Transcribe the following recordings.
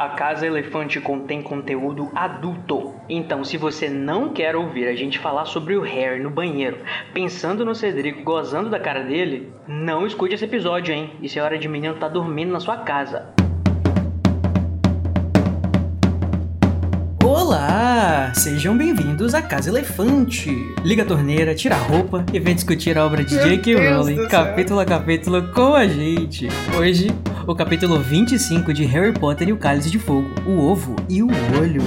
A Casa Elefante contém conteúdo adulto. Então, se você não quer ouvir a gente falar sobre o Harry no banheiro, pensando no Cedrico gozando da cara dele, não escute esse episódio, hein? Isso é hora de menino tá dormindo na sua casa. Olá! Sejam bem-vindos à Casa Elefante. Liga a torneira, tira a roupa e vem discutir a obra de J.K. Rowling, capítulo a capítulo, com a gente. Hoje, o capítulo 25 de Harry Potter e o Cálice de Fogo, o Ovo e o Olho.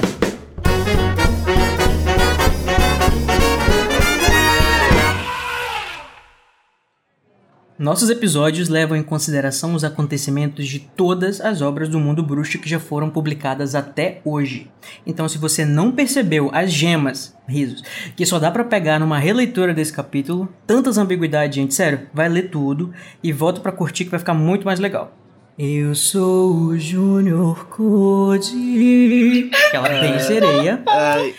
Nossos episódios levam em consideração os acontecimentos de todas as obras do mundo bruxo que já foram publicadas até hoje. Então, se você não percebeu as gemas, risos, que só dá para pegar numa releitura desse capítulo, tantas ambiguidades, gente, sério, vai ler tudo e volta para curtir que vai ficar muito mais legal. Eu sou o Júnior Code. Aquela bem sereia. Ai.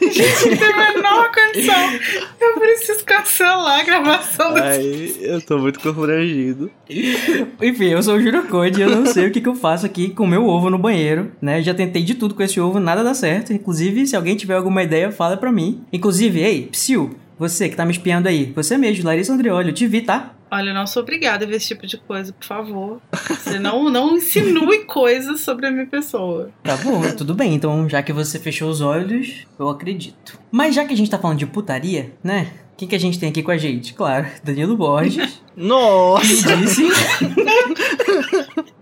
Gente, não tem a menor condição. Eu preciso cancelar a gravação desse. Ai, eu tô muito constrangido. Enfim, eu sou o Júnior Code e eu não sei o que, que eu faço aqui com o meu ovo no banheiro, né? Já tentei de tudo com esse ovo, nada dá certo. Inclusive, se alguém tiver alguma ideia, fala pra mim. Inclusive, ei, Psyu, você que tá me espiando aí, você mesmo, Larissa Andrioli, eu te vi, tá? Olha, eu não sou obrigada a ver esse tipo de coisa, por favor. Você não, não insinue coisas sobre a minha pessoa. Tá bom, tudo bem. Então, já que você fechou os olhos, eu acredito. Mas já que a gente tá falando de putaria, né? Quem que a gente tem aqui com a gente? Claro, Danilo Borges. Nossa! que disse.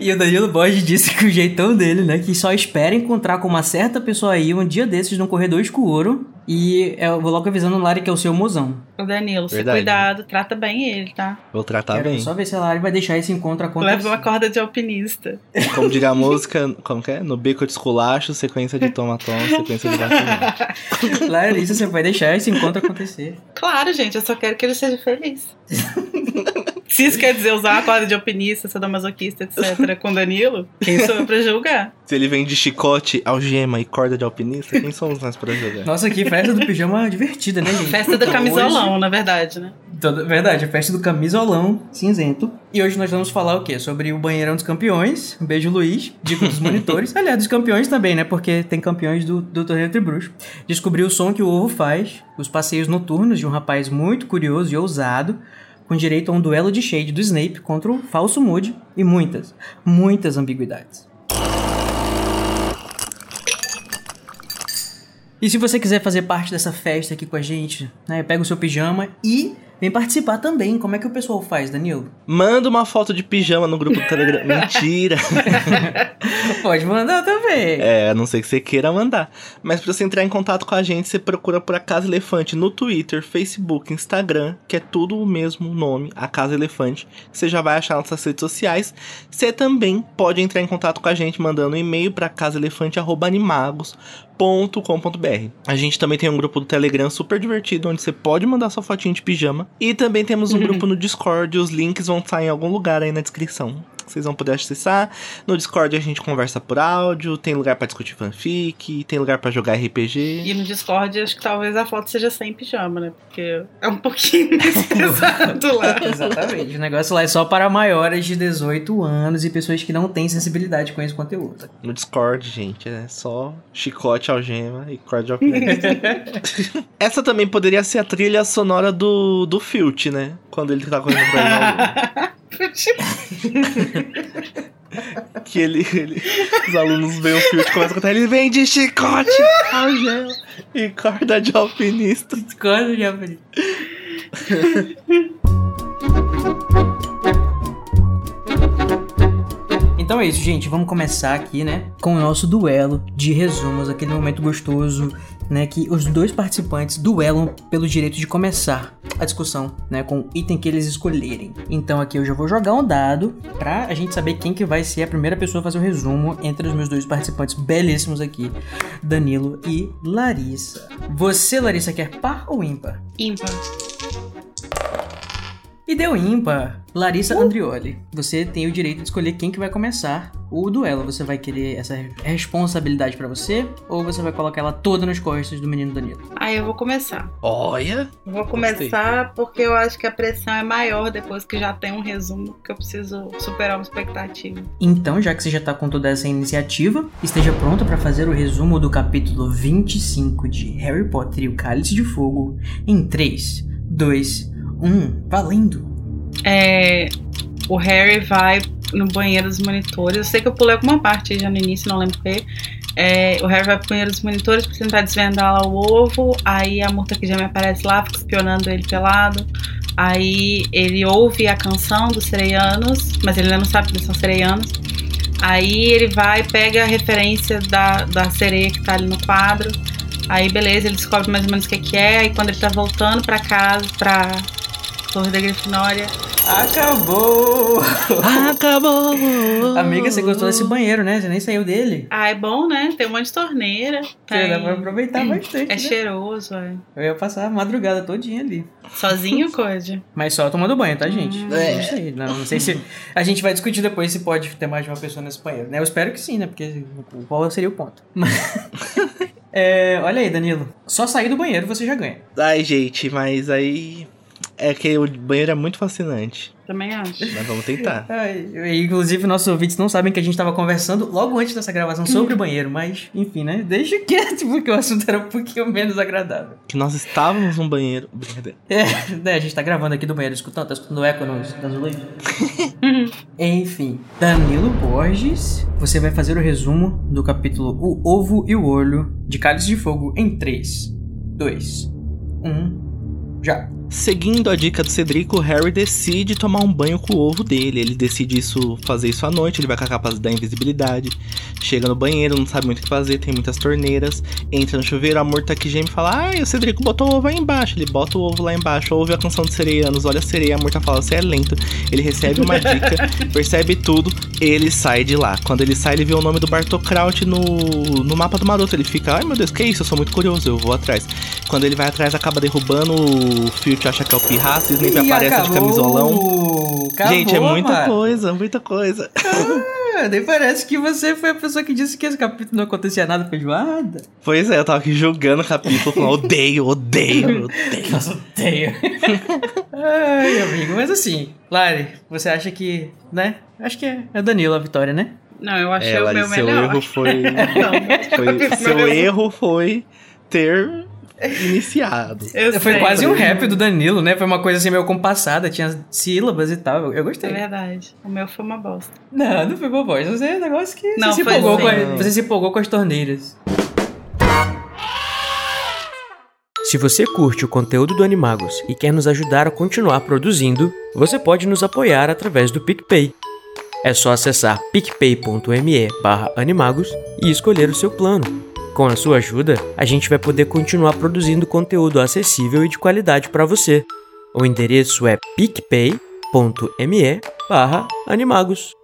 e o Danilo Borges disse que o jeitão dele, né? Que só espera encontrar com uma certa pessoa aí um dia desses num corredor escuro. E eu vou logo avisando o Lari que é o seu mozão. O Danilo, se Verdade. cuidado, trata bem ele, tá? Vou tratar Quero bem. só ver se a Lari vai deixar esse encontro acontecer. Leva uma corda de alpinista. Como diria a música, como que é? No bico de esculacho, sequência de toma-toma, sequência de bate Larissa, você vai deixar esse encontro acontecer. Claro, gente, eu só quero que ele seja feliz. Se isso quer dizer usar a corda de alpinista, sadomasoquista, etc., com Danilo, quem sou eu pra julgar? Se ele vem de chicote, algema e corda de alpinista, quem somos nós pra jogar? Nossa, que festa do pijama divertida, né, gente? Festa do camisolão, na verdade, né? hoje- toda- verdade, a festa do camisolão cinzento. E hoje nós vamos falar o quê? Sobre o banheirão dos campeões. Um beijo, Luiz. Dica dos monitores. Aliás, dos campeões também, né? Porque tem campeões do, do torneio entre bruxos. Descobrir o som que o ovo faz. Os passeios noturnos de um rapaz muito curioso e ousado. Com direito a um duelo de shade do Snape contra o falso Moody. E muitas, muitas ambiguidades. E se você quiser fazer parte dessa festa aqui com a gente, né, pega o seu pijama e vem participar também. Como é que o pessoal faz, Danilo? Manda uma foto de pijama no grupo do Telegram. Mentira! Pode mandar também. É, a não ser que você queira mandar. Mas pra você entrar em contato com a gente, você procura por A Casa Elefante no Twitter, Facebook, Instagram, que é tudo o mesmo nome, A Casa Elefante. Você já vai achar nossas redes sociais. Você também pode entrar em contato com a gente mandando um e-mail para casaelefante@animagos.com.br. A gente também tem um grupo do Telegram super divertido onde você pode mandar sua fotinha de pijama e também temos um grupo no Discord, os links vão estar em algum lugar aí na descrição. Vocês vão poder acessar. No Discord a gente conversa por áudio, tem lugar pra discutir fanfic, tem lugar pra jogar RPG. E no Discord, acho que talvez a foto seja sem pijama, né? Porque é um pouquinho mais pesado lá. Exatamente. O negócio lá é só para maiores de 18 anos e pessoas que não têm sensibilidade com esse conteúdo. No Discord, gente, é só chicote, algema e alpinista. Essa também poderia ser a trilha sonora do, do Filt, né? Quando ele tá correndo pra Que ele, ele- Os alunos veem o Filt e começam a cantar. Ele vem de chicote, algema e corda de alpinista. Quando já falei. Então é isso, gente. Vamos começar aqui, né? Com o nosso duelo de resumos, aquele momento gostoso, né? Que os dois participantes duelam pelo direito de começar a discussão, né? Com o item que eles escolherem. Então aqui eu já vou jogar um dado pra a gente saber quem que vai ser a primeira pessoa a fazer o resumo entre os meus dois participantes belíssimos aqui, Danilo e Larissa. Você, Larissa, quer par ou ímpar? Ímpar. E deu ímpar. Larissa Andrioli, você tem o direito de escolher quem que vai começar o duelo. Você vai querer essa responsabilidade pra você ou você vai colocar ela toda nas costas do menino Danilo? Aí eu vou começar. Olha! Vou começar porque eu acho que a pressão é maior depois que já tem um resumo que eu preciso superar uma expectativa. Então, já que você já tá com toda essa iniciativa, esteja pronto pra fazer o resumo do capítulo 25 de Harry Potter e o Cálice de Fogo em 3, 2, 1, valendo! É, o Harry vai no banheiro dos monitores. Eu sei que eu pulei alguma parte já no início, não lembro o quê. É, o Harry vai pro banheiro dos monitores pra tentar desvendar lá o ovo. Aí a Murta que já me aparece lá, fica espionando ele pelado. Aí ele ouve a canção dos sereianos, mas ele ainda não sabe que eles são sereianos. Aí ele vai, pega a referência da, da sereia que tá ali no quadro. Aí beleza, ele descobre mais ou menos o que, que é. Aí quando ele tá voltando pra casa, pra Torre da Grifinória, Acabou! Acabou! Amiga, você gostou desse banheiro, né? Você nem saiu dele. Ah, é bom, né? Tem um monte de torneira. Tem... dá pra aproveitar bastante. É né? cheiroso, é. Eu ia passar a madrugada todinha ali. Sozinho, Code? Mas só tomando banho, tá, gente? É. Não sei. Não, não sei se. A gente vai discutir depois se pode ter mais de uma pessoa nesse banheiro, né? Eu espero que sim, né? Porque qual seria o ponto? Mas. É, olha aí, Danilo. Só sair do banheiro você já ganha. Ai, gente, mas aí. É que o banheiro é muito fascinante. Também acho. Mas vamos tentar. E, inclusive, nossos ouvintes não sabem que a gente tava conversando logo antes dessa gravação sobre o banheiro, mas, enfim, né? Deixa quieto, porque o assunto era um pouquinho menos agradável. Que nós estávamos num banheiro. Brincadeira. É, né, a gente tá gravando aqui do banheiro, escutando, tá escutando o eco nos, nas luzes. Enfim, Danilo Borges, você vai fazer o resumo do capítulo O Ovo e o Olho de Cálice de Fogo em 3, 2, 1, já. Seguindo a dica do Cedrico, o Harry decide tomar um banho com o ovo dele. Ele decide isso, fazer isso à noite, ele vai com a capa da invisibilidade. Chega no banheiro, não sabe muito o que fazer, tem muitas torneiras. Entra no chuveiro, a Murta que geme e fala: Ai, o Cedrico botou o ovo aí embaixo. Ele bota o ovo lá embaixo, ouve a canção dos sereianos, olha a sereia, a Murta fala: Você é lento. Ele recebe uma dica, percebe tudo, ele sai de lá. Quando ele sai, ele vê o nome do Bartokraut no, no mapa do Maroto. Ele fica: Ai meu Deus, que isso? Eu sou muito curioso, eu vou atrás. Quando ele vai atrás, acaba derrubando o Filch, acha que é o Pirraça, Snape Ih, aparece de acabou. camisolão. Acabou, Gente, é muita mano. coisa, muita coisa. Ah, nem parece que você foi a pessoa que disse que esse capítulo não acontecia nada feijoada. Pois é, eu tava aqui julgando o capítulo, falando, odeio, odeio, odeio. Nossa, odeio. Ai, amigo, mas assim, Lari, você acha que, né? Acho que é é Danilo a vitória, né? Não, eu achei É, o Lari, meu seu melhor. erro foi, Não, foi- Seu erro foi ter iniciado. eu Foi sei. quase um rap do Danilo, né? Foi uma coisa assim meio compassada, tinha sílabas e tal. Eu, eu É gostei. verdade. O meu foi uma bosta. Não, não foi boa voz. Você é um negócio que Não, você, se empolgou com sim. a, você se empolgou com as torneiras. Se você curte o conteúdo do Animagos e quer nos ajudar a continuar produzindo, você pode nos apoiar através do PicPay. É só acessar picpay.me barra animagos e escolher o seu plano. Com a sua ajuda, a gente vai poder continuar produzindo conteúdo acessível e de qualidade para você. O endereço é picpay.me barra animagos.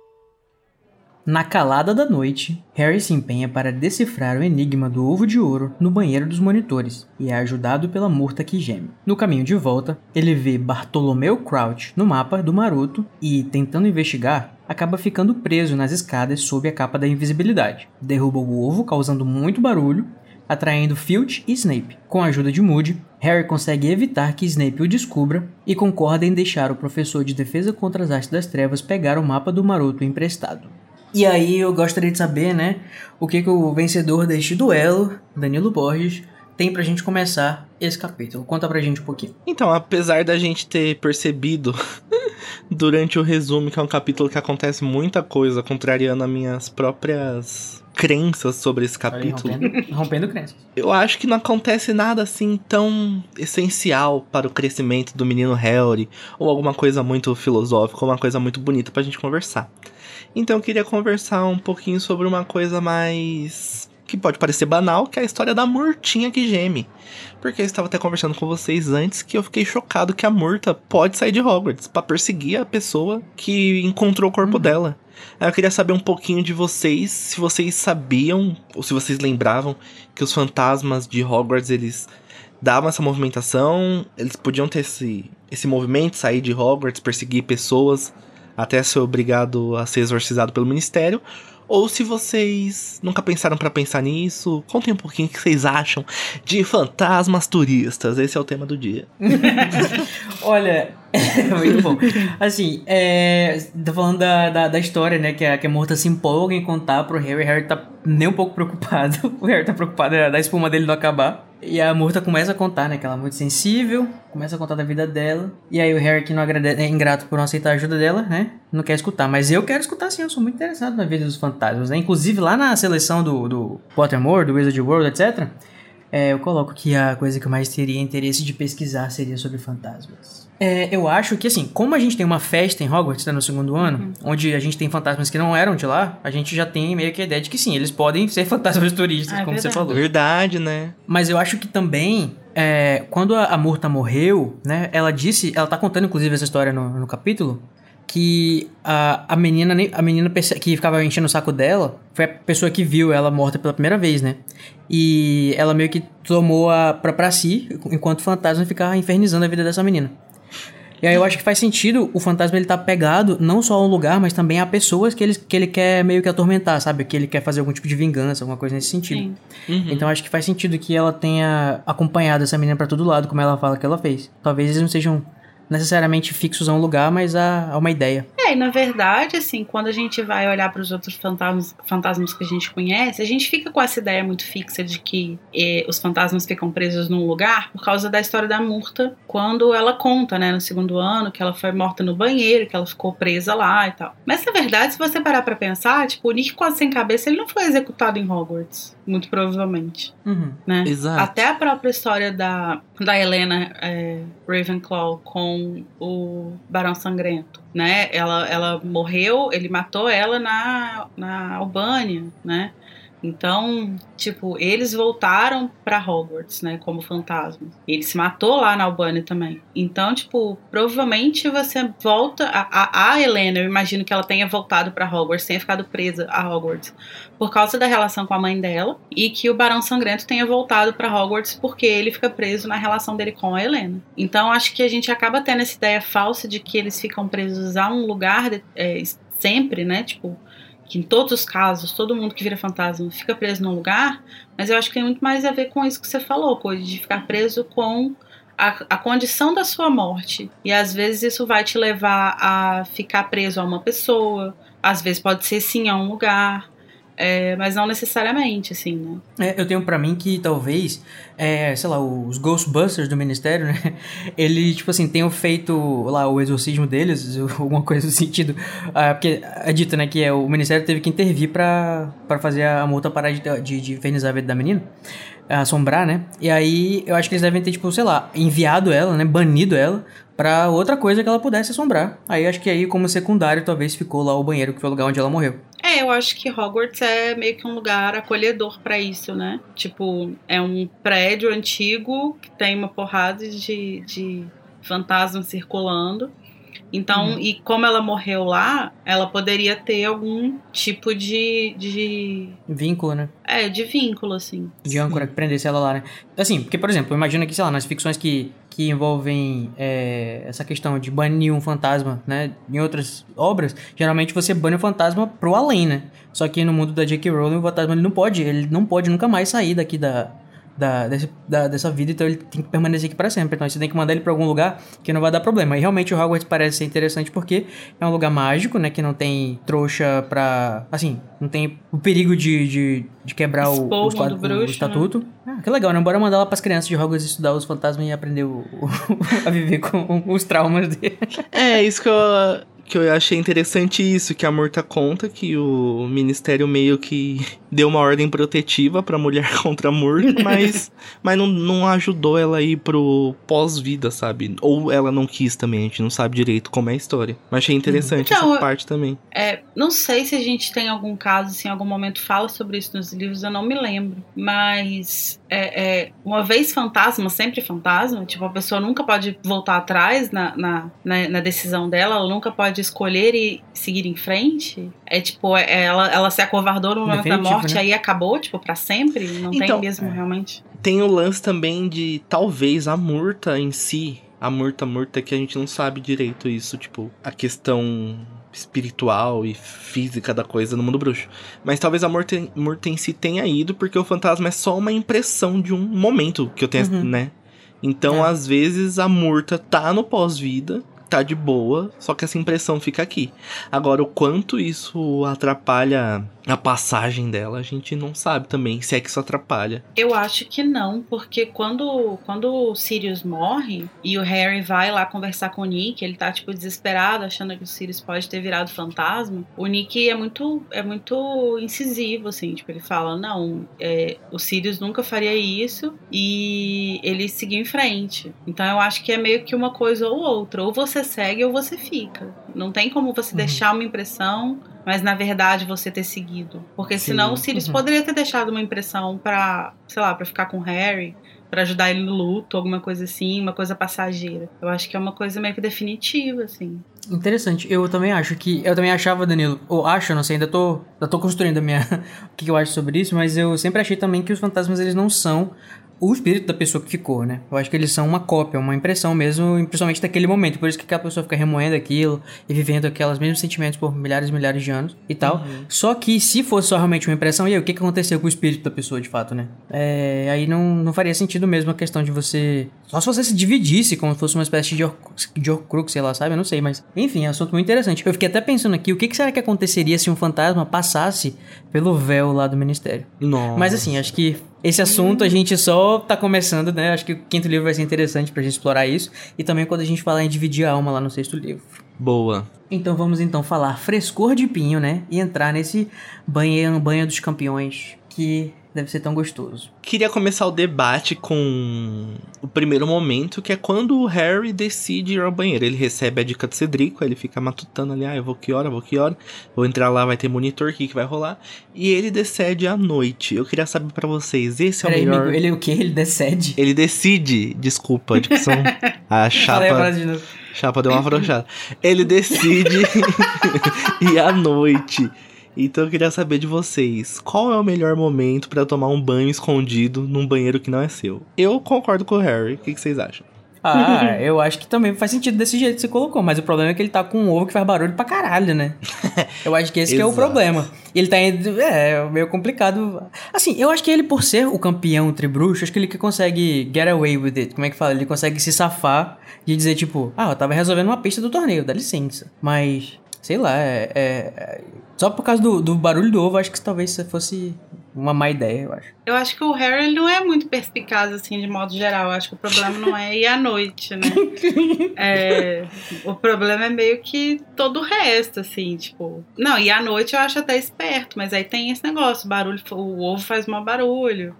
Na calada da noite, Harry se empenha para decifrar o enigma do ovo de ouro no banheiro dos monitores e é ajudado pela Murta que geme. No caminho de volta, ele vê Bartolomeu Crouch no mapa do Maroto e, tentando investigar, acaba ficando preso nas escadas sob a capa da invisibilidade. Derruba o ovo, causando muito barulho, atraindo Filch e Snape. Com a ajuda de Moody, Harry consegue evitar que Snape o descubra e concorda em deixar o professor de defesa contra as artes das trevas pegar o mapa do Maroto emprestado. E aí eu gostaria de saber, né, o que, que o vencedor deste duelo, Danilo Borges, tem pra gente começar esse capítulo. Conta pra gente um pouquinho. Então, apesar da gente ter percebido durante o resumo que é um capítulo que acontece muita coisa, contrariando as minhas próprias crenças sobre esse aí, capítulo, rompendo, rompendo crenças. eu acho que não acontece nada assim tão essencial para o crescimento do menino Harry, ou alguma coisa muito filosófica, ou uma coisa muito bonita pra gente conversar. Então eu queria conversar um pouquinho sobre uma coisa mais que pode parecer banal, que é a história da Murtinha que geme. Porque eu estava até conversando com vocês antes que eu fiquei chocado que a Murta pode sair de Hogwarts pra perseguir a pessoa que encontrou o corpo dela. Aí eu queria saber um pouquinho de vocês, se vocês sabiam ou se vocês lembravam que os fantasmas de Hogwarts eles dava essa movimentação, eles podiam ter esse, esse movimento, sair de Hogwarts, perseguir pessoas, até ser obrigado a ser exorcizado pelo ministério. Ou se vocês nunca pensaram para pensar nisso, contem um pouquinho o que vocês acham de fantasmas turistas. Esse é o tema do dia. Olha, muito bom. Assim, é, tô falando da, da, da, história, né? Que a, que a Morta se empolga em contar pro Harry. Harry tá nem um pouco preocupado. O Harry tá preocupado da espuma dele não acabar. E a Murta começa a contar, né? Que ela é muito sensível, começa a contar da vida dela. E aí o Harry, que não agradece, é ingrato por não aceitar a ajuda dela, né? Não quer escutar. Mas eu quero escutar sim, eu sou muito interessado na vida dos fantasmas, né? Inclusive lá na seleção do, do Pottermore, do Wizard World, etc. É, eu coloco que a coisa que eu mais teria interesse de pesquisar seria sobre fantasmas. É, eu acho que, assim, como a gente tem uma festa em Hogwarts né, no segundo ano, uhum. onde a gente tem fantasmas que não eram de lá, a gente já tem meio que a ideia de que sim, eles podem ser fantasmas turistas, ah, é como verdade. você falou. Verdade, né? Mas eu acho que também, é, quando a, a Murta morreu, né, ela disse, ela tá contando inclusive essa história no, no capítulo, que a, a menina, a menina que ficava enchendo o saco dela foi a pessoa que viu ela morta pela primeira vez, né? E ela meio que tomou a, pra, pra si, enquanto o fantasma ficava infernizando a vida dessa menina. E aí eu acho que faz sentido o fantasma ele tá pegado não só a um lugar, mas também a pessoas que ele, que ele quer meio que atormentar, sabe? Que ele quer fazer algum tipo de vingança, alguma coisa nesse sentido. Uhum. Então acho que faz sentido que ela tenha acompanhado essa menina para todo lado, como ela fala que ela fez. Talvez eles não sejam necessariamente fixos a um lugar, mas a, a uma ideia. É, e na verdade, assim, quando a gente vai olhar para os outros fantasmas, fantasmas que a gente conhece, a gente fica com essa ideia muito fixa de que eh, os fantasmas ficam presos num lugar por causa da história da Murta, quando ela conta, né, no segundo ano, que ela foi morta no banheiro, que ela ficou presa lá e tal. Mas na verdade, se você parar para pensar, tipo, o Nick quase sem cabeça, ele não foi executado em Hogwarts, muito provavelmente. Uhum. Né? Exato. Até a própria história da, da Helena é, Ravenclaw com o Barão Sangrento, né? Ela, ela morreu, ele matou ela na, na Albânia, né? Então, tipo, eles voltaram para Hogwarts, né, como fantasmas. Ele se matou lá na Albânia também. Então, tipo, provavelmente você volta a, a, a Helena, eu imagino que ela tenha voltado para Hogwarts, tenha ficado presa a Hogwarts por causa da relação com a mãe dela e que o Barão Sangrento tenha voltado para Hogwarts porque ele fica preso na relação dele com a Helena. Então, acho que a gente acaba tendo essa ideia falsa de que eles ficam presos a um lugar de, é, sempre, né? Tipo, que em todos os casos, todo mundo que vira fantasma fica preso num lugar, mas eu acho que tem muito mais a ver com isso que você falou, coisa de ficar preso com a, a condição da sua morte. E às vezes isso vai te levar a ficar preso a uma pessoa, às vezes pode ser sim a um lugar. É, mas não necessariamente, assim, né? É, eu tenho para mim que talvez, é, sei lá, os Ghostbusters do Ministério, né? Ele, tipo assim, tenham feito lá o exorcismo deles, alguma coisa no sentido. Ah, porque é dito, né, que é, o Ministério teve que intervir para fazer a multa parar de, de, de infernizar a vida da menina assombrar, né? E aí eu acho que eles devem ter, tipo, sei lá, enviado ela, né? Banido ela para outra coisa que ela pudesse assombrar. Aí acho que aí, como secundário, talvez ficou lá o banheiro, que foi o lugar onde ela morreu. É, eu acho que Hogwarts é meio que um lugar acolhedor para isso, né? Tipo, é um prédio antigo que tem uma porrada de, de fantasmas circulando. Então, uhum. e como ela morreu lá, ela poderia ter algum tipo de. de... Vínculo, né? É, de vínculo, assim. De âncora que prendesse ela lá, né? Assim, porque, por exemplo, imagina que, sei lá, nas ficções que, que envolvem é, essa questão de banir um fantasma, né? Em outras obras, geralmente você bane o fantasma pro além, né? Só que no mundo da J.K. Rowling, o fantasma ele não pode, ele não pode nunca mais sair daqui da, da, desse, da, dessa vida, então ele tem que permanecer aqui para sempre. Então você tem que mandar ele para algum lugar que não vai dar problema. E realmente o Hogwarts parece ser interessante porque é um lugar mágico, né? Que não tem trouxa pra. Assim, não tem o perigo de, de, de quebrar o, os quadros, bruxo, o né? estatuto. Né? Ah, que legal, né? Bora mandar lá pras crianças de Hogwarts estudar os fantasmas e aprender o, o a viver com os traumas dele. É, isso que eu que eu achei interessante isso, que a Murta conta que o ministério meio que deu uma ordem protetiva pra mulher contra a Murta, mas, mas não, não ajudou ela a ir pro pós-vida, sabe? Ou ela não quis também, a gente não sabe direito como é a história. Mas achei interessante então, essa parte também. É, não sei se a gente tem algum caso, se em algum momento fala sobre isso nos livros, eu não me lembro. Mas é, é, uma vez fantasma, sempre fantasma, tipo, a pessoa nunca pode voltar atrás na, na, na, na decisão dela, ela nunca pode escolher e seguir em frente. É tipo, é, ela, ela se acovardou no momento da morte morte né? aí acabou, tipo, pra sempre? Não tem Então, mesmo, realmente? Tem o lance também de talvez a murta em si, a murta murta que a gente não sabe direito isso, tipo, a questão espiritual e física da coisa no mundo bruxo. Mas talvez a murta, murta em si tenha ido porque o fantasma é só uma impressão de um momento que eu tenho, Uhum. né? Então, É. às vezes a murta tá no pós-vida, tá de boa, só que essa impressão fica aqui. Agora, o quanto isso atrapalha a passagem dela, a gente não sabe também, se é que isso atrapalha. Eu acho que não, porque quando, quando o Sirius morre e o Harry vai lá conversar com o Nick, ele tá, tipo, desesperado, achando que o Sirius pode ter virado fantasma, o Nick é muito, é muito incisivo, assim, tipo, ele fala, não, é, o Sirius nunca faria isso e ele seguiu em frente. Então eu acho que é meio que uma coisa ou outra, ou você segue ou você fica. Não tem como você Uhum. deixar uma impressão mas na verdade você ter seguido. Porque Sim. senão o Sirius Uhum. poderia ter deixado uma impressão pra, sei lá, pra ficar com o Harry, pra ajudar ele no luto, alguma coisa assim, uma coisa passageira. Eu acho que é uma coisa meio que definitiva, assim. Interessante. Eu também acho que. Eu também achava, Danilo. Ou acho, não sei, ainda tô, ainda tô construindo a minha. o que eu acho sobre isso, mas eu sempre achei também que os fantasmas eles não são o espírito da pessoa que ficou, né? Eu acho que eles são uma cópia, uma impressão mesmo, principalmente daquele momento. Por isso que aquela pessoa fica remoendo aquilo e vivendo aquelas mesmos sentimentos por milhares e milhares de anos e tal. Só que se fosse só realmente uma impressão, e aí o que, que aconteceu com o espírito da pessoa de fato, né? É, aí não, não faria sentido mesmo a questão de você. Só se você se dividisse, como se fosse uma espécie de, Hor- de Horcrux, sei lá, sabe? Eu não sei, mas. Enfim, é um assunto muito interessante. Eu fiquei até pensando aqui, o que, que será que aconteceria se um fantasma passasse pelo véu lá do ministério? Nossa. Mas assim, acho que esse assunto a gente só tá começando, né? Acho que o quinto livro vai ser interessante pra gente explorar isso. E também quando a gente falar em dividir a alma lá no sexto livro. Boa. Então vamos então falar frescor de pinho, né? E entrar nesse banho, banho dos campeões que deve ser tão gostoso. Queria começar o debate com o primeiro momento, que é quando o Harry decide ir ao banheiro. Ele recebe a dica do Cedrico, aí ele fica matutando ali, ah, eu vou que hora, vou que hora. Vou entrar lá, vai ter monitor, o que, que vai rolar? E ele decide à noite. Eu queria saber pra vocês, esse é o Peraí, melhor... amigo, ele o que? Ele decede? Ele decide, desculpa, a dicção, a chapa, chapa deu uma afrouxada. Ele decide ir à noite. Então eu queria saber de vocês, qual é o melhor momento pra tomar um banho escondido num banheiro que não é seu? Eu concordo com o Harry, o que, que vocês acham? Ah, eu acho que também faz sentido desse jeito que você colocou, mas o problema é que ele tá com um ovo que faz barulho pra caralho, né? Eu acho que esse que é o problema. Ele tá indo. É, meio complicado. Assim, eu acho que ele, por ser o campeão tribruxo, acho que ele que consegue get away with it. Como é que fala? Ele consegue se safar de dizer, tipo, ah, eu tava resolvendo uma pista do torneio, dá licença. Mas, sei lá, é. é- só por causa do, do barulho do ovo, acho que talvez fosse uma má ideia, eu acho. Eu acho que o Harry não é muito perspicaz, assim, de modo geral. Eu acho que o problema não é ir à noite, né? É, o problema é meio que todo o resto, assim, tipo. Não, e à noite eu acho até esperto, mas aí tem esse negócio: barulho, o ovo faz mau barulho.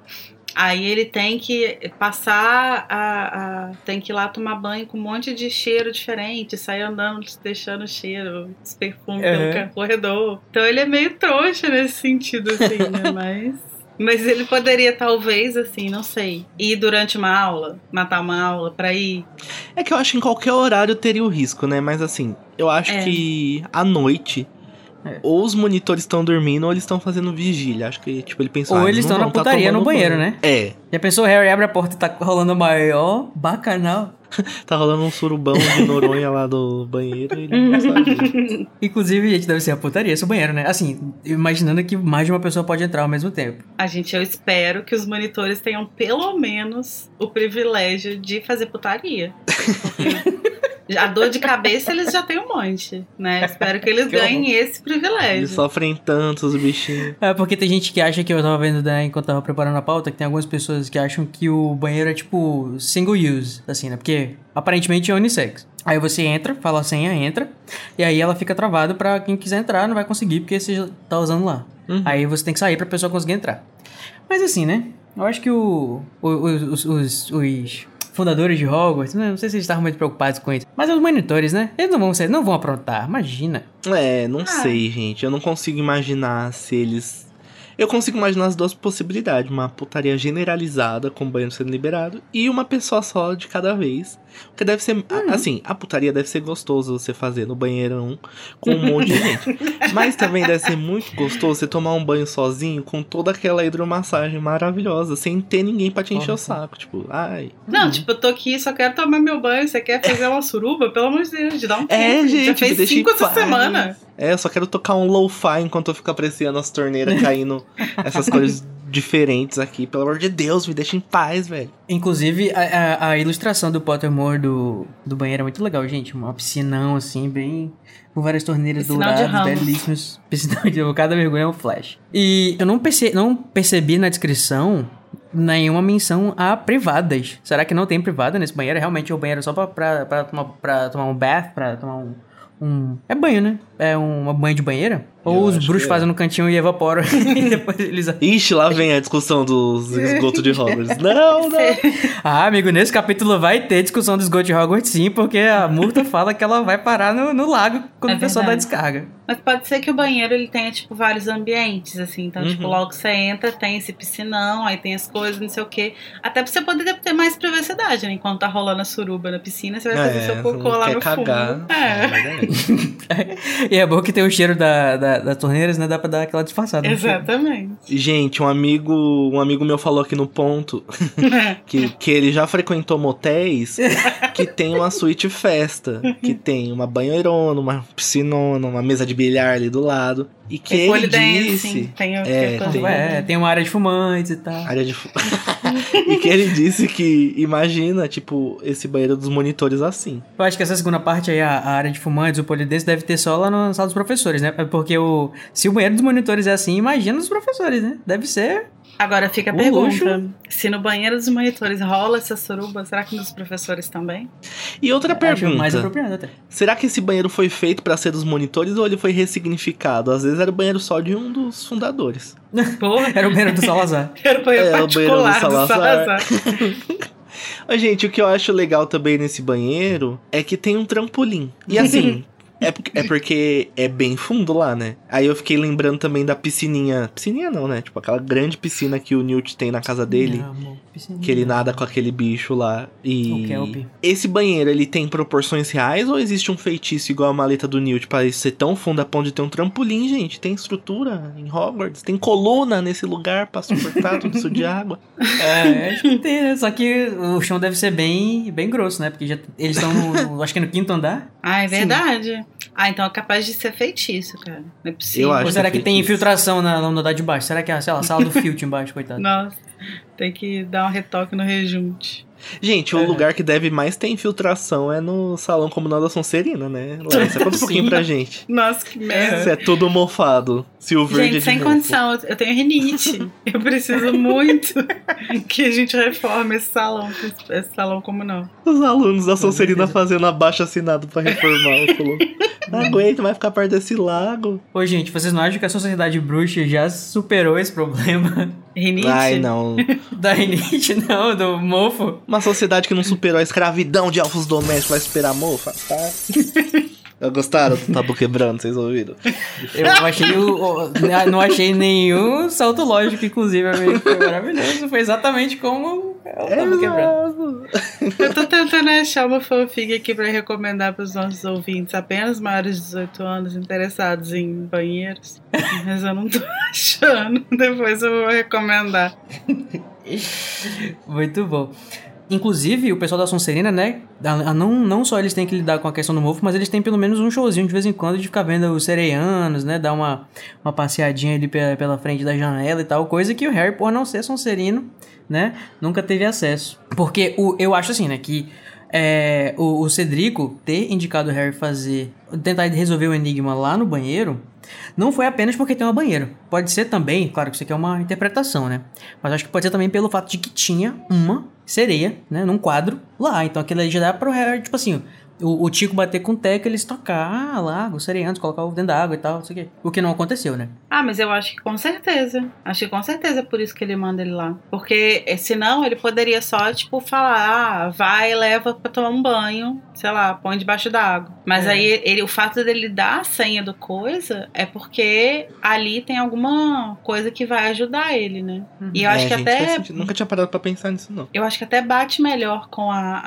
Aí ele tem que passar a, a- tem que ir lá tomar banho com um monte de cheiro diferente, sair andando, deixando cheiro, esse perfume Uhum. pelo corredor. Então ele é meio trouxa nesse sentido, assim, né? Mas. Mas ele poderia, talvez, assim, não sei, ir durante uma aula, matar uma aula pra ir. É que eu acho que em qualquer horário teria o risco, né? Mas assim, eu acho É. que à noite. É. Ou os monitores estão dormindo ou eles estão fazendo vigília. Acho que, tipo, ele pensou. Ou ah, eles estão na tá putaria no tomando banheiro, banho. né? É. Já pensou, o Harry abre a porta e tá rolando o maior bacanal? Tá rolando um surubão de Noronha lá do banheiro e ele não sabe. Inclusive, gente, deve ser a putaria, esse banheiro, né? Assim, imaginando que mais de uma pessoa pode entrar ao mesmo tempo. A gente, eu espero que os monitores tenham pelo menos o privilégio de fazer putaria. Porque a dor de cabeça eles já têm um monte, né? Espero que eles Que ganhem esse privilégio. Eles sofrem tanto, os bichinhos. É, porque tem gente que acha que eu tava vendo, né, enquanto tava preparando a pauta, que tem algumas pessoas que acham que o banheiro é tipo single use, assim, né? Porque aparentemente é unissex. Aí você entra, fala a senha, entra, e aí ela fica travada pra quem quiser entrar, não vai conseguir porque você já tá usando lá. Uhum. Aí você tem que sair pra pessoa conseguir entrar. Mas assim, né? Eu acho que o, o- os, os, os fundadores de Hogwarts, né, não sei se eles estavam muito preocupados com isso, mas os monitores, né? Eles não vão ser, não vão aprontar, imagina. É, não Ah. sei, gente. Eu não consigo imaginar se eles. Eu consigo imaginar as duas possibilidades: uma putaria generalizada, com o banheiro sendo liberado, e uma pessoa só de cada vez. Porque deve ser. a- Assim, a putaria deve ser gostoso você fazer no banheirão com um monte de gente. Mas também deve ser muito gostoso você tomar um banho sozinho com toda aquela hidromassagem maravilhosa, sem ter ninguém pra te encher o saco. Tipo, ai. Não, tipo, eu tô aqui, só quero tomar meu banho. Você quer fazer uma suruba? Pelo amor de Deus, dá um tempo. É, Já gente, me fez cinco essa semana. É, eu só quero tocar um lo-fi enquanto eu fico apreciando as torneiras caindo essas cores diferentes aqui. Pelo amor de Deus, me deixa em paz, velho. Inclusive, a, a- a ilustração do Pottermore do, do banheiro é muito legal, gente. Uma piscinão, assim, bem... Com várias torneiras douradas, ramos. belíssimas. Piscinão de... Cada vergonha é um flash. E eu não, perce, não percebi na descrição nenhuma menção a privadas. Será que não tem privada nesse banheiro? Realmente é o banheiro só pra, pra, pra, tomar, pra tomar um bath, pra tomar um... um- É banho, né? É um, um banho de banheira? Ou Eu os acho bruxos é. fazem no cantinho e evaporam. e depois eles... Ixi, lá vem a discussão dos esgotos de Hogwarts. Não, não. Ah, amigo, nesse capítulo vai ter discussão do esgoto de Hogwarts sim, porque a Murta fala que ela vai parar no, no lago quando É o pessoal dá descarga. Mas pode ser que o banheiro ele tenha, tipo, vários ambientes, assim. Então, tipo, Uhum. logo que você entra, tem esse piscinão, aí tem as coisas, não sei o quê. Até pra você poder ter mais privacidade, né? Enquanto tá rolando a suruba na piscina, você vai fazer seu cocô lá quer no cagar. fundo. É, verdade. E é bom que tem o cheiro da, da, das torneiras, né? Dá pra dar aquela disfarçada. cheiro. exatamente. Gente, um amigo, um amigo meu falou aqui no ponto que, que ele já frequentou motéis que tem uma suíte festa, que tem uma banheirona, uma piscinona, uma mesa de bilhar ali do lado. E que Tem ele pole dancing, disse. tem o É, que tem- É, tem uma área de fumantes e tal. Área de fu- e que ele disse que imagina, tipo, esse banheiro dos monitores assim. Eu acho que essa segunda parte aí, a, a área de fumantes, o polidense, deve ter só lá na sala dos professores, né? Porque o, se o banheiro dos monitores é assim, imagina os professores, né? Deve ser. Agora fica a O pergunta: se no banheiro dos monitores rola essa suruba, será que nos professores também? E outra pergunta. mais apropriado até. Será que esse banheiro foi feito pra ser dos monitores ou ele foi ressignificado? Às vezes era o banheiro só de um dos fundadores. Porra, Era o banheiro do Salazar. era o banheiro É, o banheiro do particular do Salazar. Salazar. Gente, o que eu acho legal também nesse banheiro é que tem um trampolim. E assim, é, é porque é bem fundo lá, né? Aí eu fiquei lembrando também da piscininha. Piscininha não, né? Tipo, aquela grande piscina que o Newt tem na casa dele. Não, amor, piscininha. Que ele nada com aquele bicho lá. E. O Kelp. Esse banheiro, ele tem proporções reais ou existe um feitiço igual a maleta do Newt pra isso ser tão fundo a ponto de ter um trampolim, gente? Tem estrutura em Hogwarts? Tem coluna nesse lugar pra suportar tudo isso de água? É, acho que tem, né? Só que o chão deve ser bem, bem grosso, né? Porque já, eles estão no. acho que no quinto andar. Ah, é verdade. Ah, então é capaz de ser feitiço, cara. Não é possível. Eu acho Ou será que que tem infiltração na, no andar de baixo? Será que é, sei lá, a sala do Filt embaixo, coitado? Nossa, tem que dar um retoque no rejunte. Gente, o É. lugar que deve mais ter infiltração é no salão comunal da Sonserina, né? Larissa, conta um pouquinho pra gente. Nossa, que merda. Se é tudo mofado. Se o verde é Gente, de sem mofo. condição, eu tenho rinite. Eu preciso muito que a gente reforme esse salão, esse salão comunal. Os alunos da Sonserina fazendo abaixo assinado pra reformar. Falou, não aguento, vai ficar perto desse lago. Ô, gente, vocês não acham que a sociedade bruxa já superou esse problema Rinite? Ai, não. da rinite, não, do mofo? Uma sociedade que não superou a escravidão de elfos domésticos vai esperar mofa, tá? Gostaram do tabu quebrando, vocês ouviram? Eu achei o, o- Não achei nenhum salto lógico, inclusive, amigo. Foi maravilhoso. Foi exatamente como eu tava quebrando. Eu tô tentando achar uma fanfic aqui pra recomendar pros nossos ouvintes, apenas maiores de 18 anos, interessados em banheiros. Mas eu não tô achando. Depois eu vou recomendar. Muito bom. Inclusive, o pessoal da Sonserina, né? Não, não só eles têm que lidar com a questão do mofo, mas eles têm pelo menos um showzinho de vez em quando de ficar vendo os sereianos, né? Dar uma, uma passeadinha ali pela, pela frente da janela e tal. Coisa que o Harry, por não ser Sonserino, né? Nunca teve acesso. Porque o, eu acho assim, né? Que é, o, o Cedrico ter indicado o Harry fazer. Tentar resolver o enigma lá no banheiro. Não foi apenas porque tem uma banheira. Pode ser também, claro que isso aqui é uma interpretação, né? Mas acho que pode ser também pelo fato de que tinha uma sereia, né? Num quadro lá. Então aquilo aí já dá pro Harry, tipo assim, o, o Tico bater com o Teco, eles tocar ah, lá, gostaria antes, colocar o dentro da água e tal, não sei o quê. O que não aconteceu, né? Ah, mas eu acho que com certeza. Acho que com certeza é por isso que ele manda ele lá. Porque eh, senão ele poderia só, tipo, falar, ah, vai, leva pra tomar um banho, sei lá, põe debaixo da água. Mas É. aí ele, o fato dele dar a senha do coisa é porque ali tem alguma coisa que vai ajudar ele, né? E eu acho É, que gente, até. Nunca tinha parado pra pensar nisso, não. eu acho que até bate melhor com a,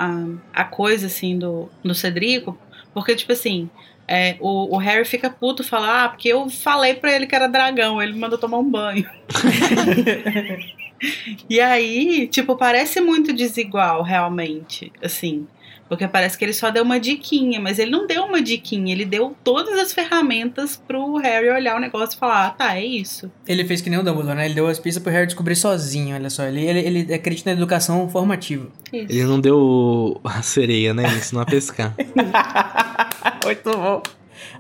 a, a coisa, assim, do, do Cedrico. Porque, tipo assim, é, o, o Harry fica puto, fala, ah, porque eu falei pra ele que era dragão, ele me mandou tomar um banho. e aí, tipo, parece muito desigual, realmente, assim. Porque parece que ele só deu uma diquinha, mas ele não deu uma diquinha, ele deu todas as ferramentas pro Harry olhar o negócio e falar, ah, tá, é isso. Ele fez que nem o Dumbledore, né? Ele deu as pistas pro Harry descobrir sozinho, olha só. Ele, ele, ele acredita na educação formativa. Isso. Ele não deu a sereia, né? Ele ensinou a pescar. Muito bom.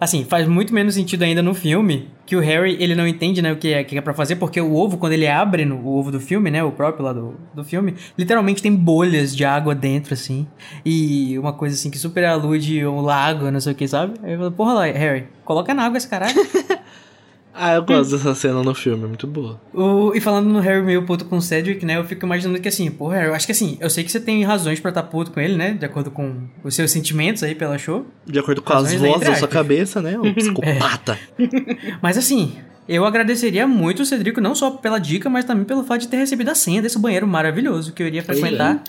Assim, faz muito menos sentido ainda no filme que o Harry, ele não entende, né, o que é, que é pra fazer, porque o ovo, quando ele abre no o ovo do filme, né, o próprio lá do, do filme, literalmente tem bolhas de água dentro, assim, e uma coisa assim que super alude um lago, não sei o que, sabe? Aí eu falo, porra Harry, coloca na água esse caralho. Ah, eu gosto dessa cena no filme, é muito boa. O- e falando no Harry meio puto com o Cedric, né? Eu fico imaginando que assim, pô, Harry, eu acho que assim, eu sei que você tem razões pra estar puto com ele, né? De acordo com os seus sentimentos aí pela show. De acordo com as vozes da sua cabeça, né? O psicopata. Mas assim, eu agradeceria muito o Cedrico, não só pela dica, mas também pelo fato de ter recebido a senha desse banheiro maravilhoso que eu iria Pois frequentar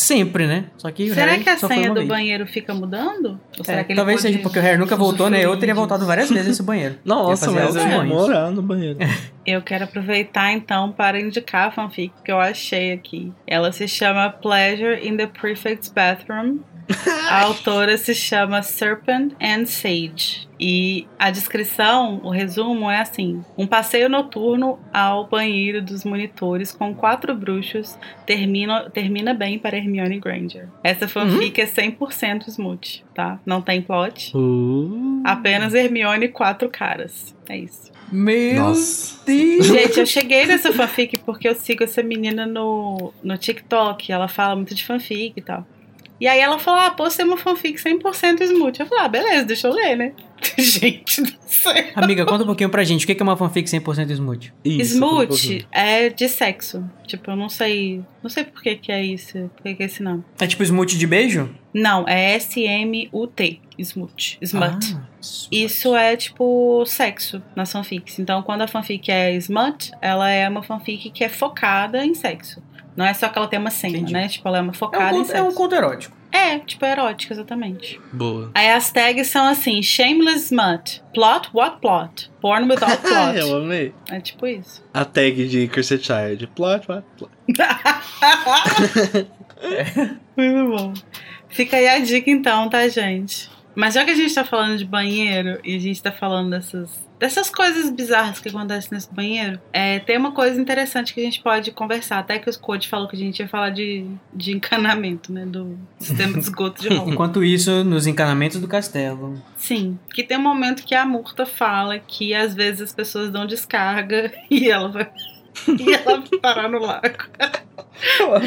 sempre, né? Só que o Será Harry que a senha do vez. banheiro fica mudando? Ou será É, que ele talvez seja porque o Harry nunca voltou, né? Eu teria voltado várias vezes nesse banheiro. Nossa, mas eu ia morar no banheiro. Eu quero aproveitar então para indicar a fanfic que eu achei aqui. Ela se chama Pleasure in the Prefect's Bathroom. A autora se chama Serpent and Sage. E a descrição, o resumo é assim: um passeio noturno ao banheiro dos monitores com quatro bruxos termina, termina bem para Hermione Granger. Essa fanfic é 100% smooth, tá? Não tem plot. Uh, Apenas Hermione e quatro caras. É isso. Meu Nossa. Deus! Gente, eu cheguei nessa fanfic porque eu sigo essa menina no, no TikTok. Ela fala muito de fanfic e tal. E aí ela falou: Ah, postei uma fanfic 100% smooth. Eu falei: Ah, beleza, deixa eu ler, né? Gente do céu. Amiga, conta um pouquinho pra gente, o que é uma fanfic 100% smooth? Isso, um. Smooth é de sexo. Tipo, eu não sei. Não sei por que, que é isso. Por que, que é esse nome. É tipo smooth de beijo? Não, é S-M-U-T. Smooth. Smut. Ah, smooth. Isso é tipo sexo nas fanfics. Então, quando a fanfic é smut, ela é uma fanfic que é focada em sexo. Não é só que ela tem uma cena, Entendi. né? Tipo, ela é uma É focada um, em conto, é um sexo. conto erótico. É, tipo, erótica, exatamente. Boa. Aí as tags são assim: Shameless Smut. Plot, what plot? Porn without Ah, eu plot. amei. é tipo isso. A tag de Cursed Child. Plot, plot, plot. Muito bom. Fica aí a dica então, tá, gente? Mas já que a gente tá falando de banheiro e a gente tá falando dessas, dessas coisas bizarras que acontecem nesse banheiro, é, tem uma coisa interessante que a gente pode conversar. Até que o Code falou que a gente ia falar de, de encanamento, né? Do sistema de esgoto de Hogwarts. Enquanto isso, nos encanamentos do castelo. Sim, que tem um momento que a Murta fala que às vezes as pessoas dão descarga e ela vai. E ela vai parar no lago.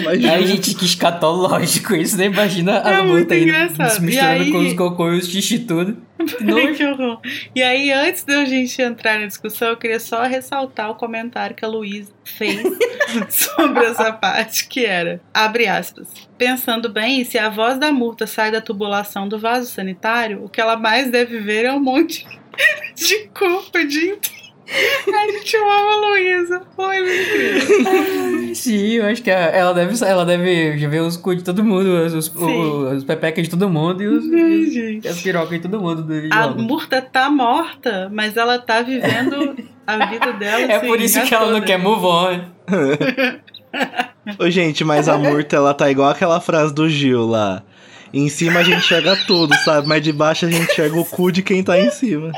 Mas, Ai, gente, que escatológico isso, né? Imagina É a muito luta aí se misturando aí- com os cocô e os xixi tudo. Que horror. E aí, antes de a gente entrar na discussão, eu queria só ressaltar o comentário que a Luísa fez sobre essa parte, que era, abre aspas, pensando bem, se a voz da Murta sai da tubulação do vaso sanitário, o que ela mais deve ver é um monte de corpo de... A gente ama a Luísa. Foi muito incrível. Sim, eu acho que ela deve, ela deve já ver os cu de todo mundo, os, os, os pepecas de todo mundo e, os, Ai, as pirocas de todo mundo. Do A. Murta tá morta, mas ela tá vivendo a vida dela. É assim, por isso que ela não quer move on. Ô, gente, mas a Murta, ela tá igual aquela frase do Gil lá. Em cima a gente enxerga tudo, sabe? Mas de baixo a gente enxerga o cu de quem tá em cima.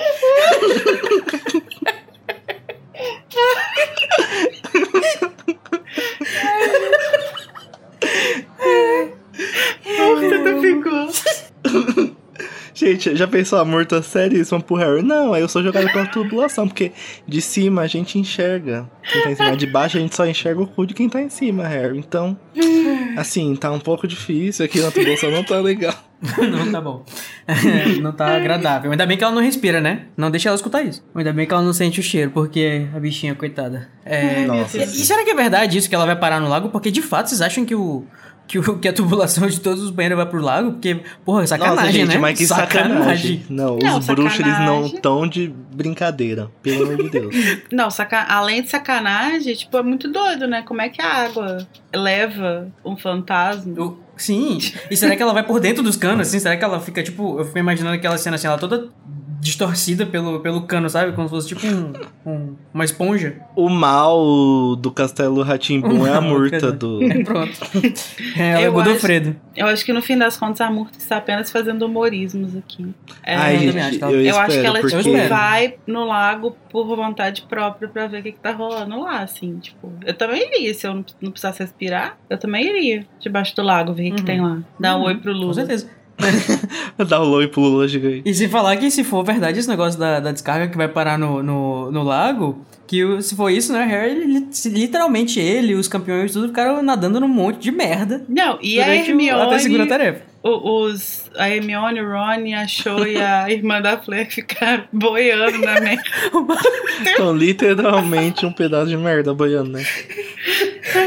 Murta tu ficou. Gente, já pensou a Murta seríssima pro Harry? Não, aí eu sou jogado pela tubulação, porque de cima a gente enxerga quem tá em cima. De baixo a gente só enxerga o cu de quem tá em cima, Harry. Então, assim, tá um pouco difícil aqui na tubulação, não tá legal. não tá bom. não tá agradável. Ainda bem que ela não respira, né? Não deixa ela escutar isso. Ainda bem que ela não sente o cheiro, porque a bichinha, coitada. É... Nossa. E será que é verdade isso que ela vai parar no lago? Porque de fato vocês acham que o. Que, o, que a tubulação de todos os banheiros vai pro lago? Porque, porra, sacanagem, Nossa, gente, né? mas que sacanagem. Não, Não, os bruxos eles não sacanagem. tão de brincadeira, pelo amor de Deus. Não, saca... além de sacanagem, tipo, é muito doido, né? Como é que a água leva um fantasma? O- Sim. E será que ela vai por dentro dos canos, assim? Será que ela fica, tipo... Eu fico imaginando aquela cena, assim, ela toda distorcida pelo, pelo cano, sabe? Como se fosse, tipo, um, um- uma esponja. O mal do Castelo Ratimbum é a murta do. É, pronto. É, é Eu Godofredo. Eu acho que no fim das contas a Murta está apenas fazendo humorismos aqui. É, Ai, eu gente, também acho que ela- eu, eu espero, acho que ela porque... tipo, vai no lago por vontade própria pra ver o que, que tá rolando lá, assim, tipo. Eu também iria, se eu não, não precisasse respirar, eu também iria debaixo do lago ver o que, que Uhum. tem lá. Dar um Uhum, oi pro Com Lula. certeza. Dá o oi pro Lula gigante. E se falar que se for verdade esse negócio da, da descarga que vai parar no, no, no lago, que se for isso, né, Harry, ele- literalmente ele e os campeões tudo ficaram nadando num monte de merda. Não, e a o- até a segunda Hermione, tarefa. o- os, a Hermione, o Ron, a Cho e a irmã da Flair ficaram boiando na merda. Então, literalmente um pedaço de merda boiando, né?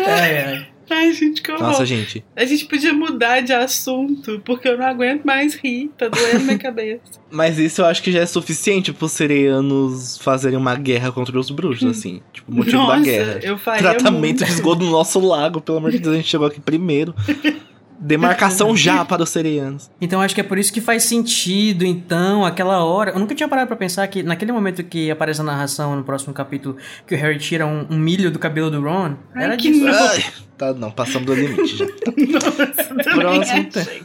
Ai, ai. Ai, gente, que horror. Nossa, gente. A gente podia mudar de assunto, porque eu não aguento mais rir, tá doendo minha cabeça. Mas isso eu acho que já é suficiente pros sereianos fazerem uma guerra contra os bruxos, assim. Tipo, motivo da Nossa, guerra. eu faria Tratamento muito. de esgoto no nosso lago, pelo amor de Deus, a gente chegou aqui primeiro. Demarcação já para os sereianos. Então acho que é por isso que faz sentido, então, aquela hora. Eu nunca tinha parado pra pensar que naquele momento que aparece a narração no próximo capítulo, que o Harry tira um, um milho do cabelo do Ron. Ai, era que disso. nojo. Ai, tá, não, passamos do limite já. Nossa, Próximo achei.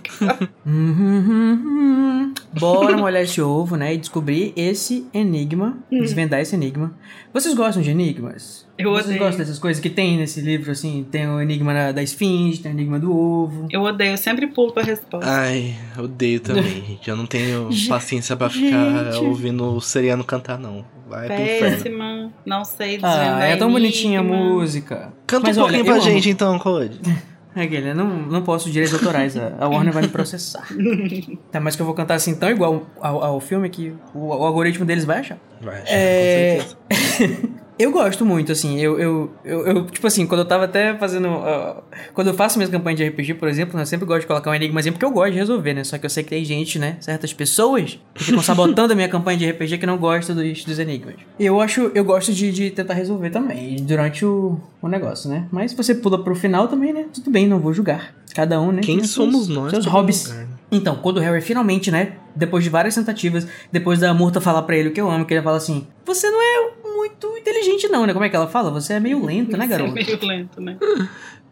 Uhum. Bora molhar esse ovo, né? E descobrir esse enigma. Desvendar esse enigma. Vocês gostam de enigmas? Eu Vocês odeio. gostam dessas coisas que tem nesse livro, assim? Tem o enigma da, da esfinge, tem o enigma do ovo. Eu odeio, eu sempre pulo pra resposta. Ai, odeio também, gente. Eu não tenho paciência pra ficar gente. ouvindo o seriano cantar, não. Vai. Péssima, não sei desvendar Ah, é tão bonitinha a música. Canta Mas um olha, pouquinho eu pra amo. gente então, Code. É aquele, eu não, não posso direitos autorais, a, a Warner vai me processar. tá, mas que eu vou cantar assim tão igual ao, ao filme que o, o algoritmo deles vai achar. Vai, É. com certeza. Eu gosto muito, assim, eu, eu, eu, eu, tipo assim, quando eu tava até fazendo. ah, quando eu faço minhas campanhas de RPG, por exemplo, né, eu sempre gosto de colocar um enigmazinho, porque eu gosto de resolver, né? Só que eu sei que tem gente, né? Certas pessoas que ficam sabotando a minha campanha de RPG que não gostam dos, dos enigmas. Eu acho, eu gosto de, de tentar resolver também, durante o, o negócio, né? Mas se você pula pro final também, né? Tudo bem, não vou julgar. Cada um, né? Quem somos seus, nós? Seus hobbies. julgar, né? Então, quando o Harry finalmente, né, depois de várias tentativas, depois da Murta falar pra ele o que eu amo, que ele fala assim: Você não é muito inteligente, não, né? Como é que ela fala? Você é meio lento, né, é garoto? meio lento, né?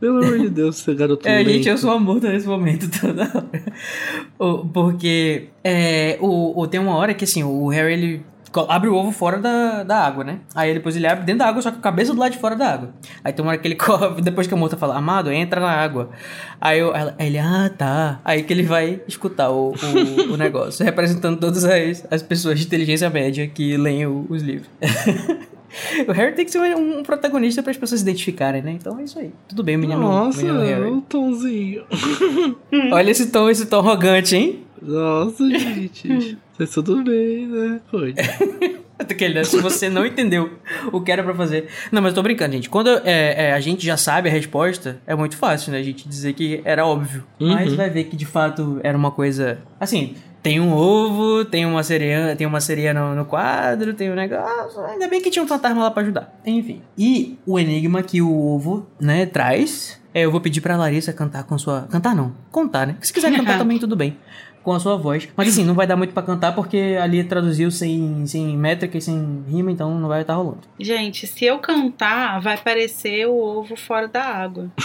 Pelo amor de Deus, você garoto É, lento. gente, eu sou a Murta nesse momento toda hora. Porque é, o, o- tem uma hora que assim, o Harry ele abre o ovo fora da, da água, né? Aí depois ele abre dentro da água, só com a cabeça do lado de fora da água. Aí tem uma hora que ele corre, depois que a Murta fala, Amado, entra na água. Aí eu- ela- ele, ah, tá. Aí que ele vai escutar o, o, o negócio, representando todas as, as pessoas de inteligência média que leem o- os livros. O Harry tem que ser um, um protagonista para as pessoas se identificarem, né? Então é isso aí. Tudo bem, menino, Nossa, menino Harry. o tomzinho. Olha esse tom, esse tom arrogante, hein? Nossa, gente. Mas tudo bem, né? Aquele, né? Se você não entendeu o que era pra fazer. Não, mas eu tô brincando, gente. Quando é, é, a gente já sabe a resposta, é muito fácil, né? A gente dizer que era óbvio. Uhum. Mas vai ver que de fato era uma coisa. Assim, tem um ovo, tem uma sereia, tem uma sereia no, no quadro, tem um negócio. Ainda bem que tinha um fantasma lá pra ajudar. Enfim. E o enigma que o ovo, né, traz. É, eu vou pedir pra Larissa cantar com sua. Cantar não, contar, né? Se quiser cantar também, tudo bem. Com a sua voz. Mas assim, não vai dar muito pra cantar porque ali traduziu sem, sem métrica e sem rima, então não vai estar rolando. Gente, se eu cantar, vai parecer o ovo fora da água.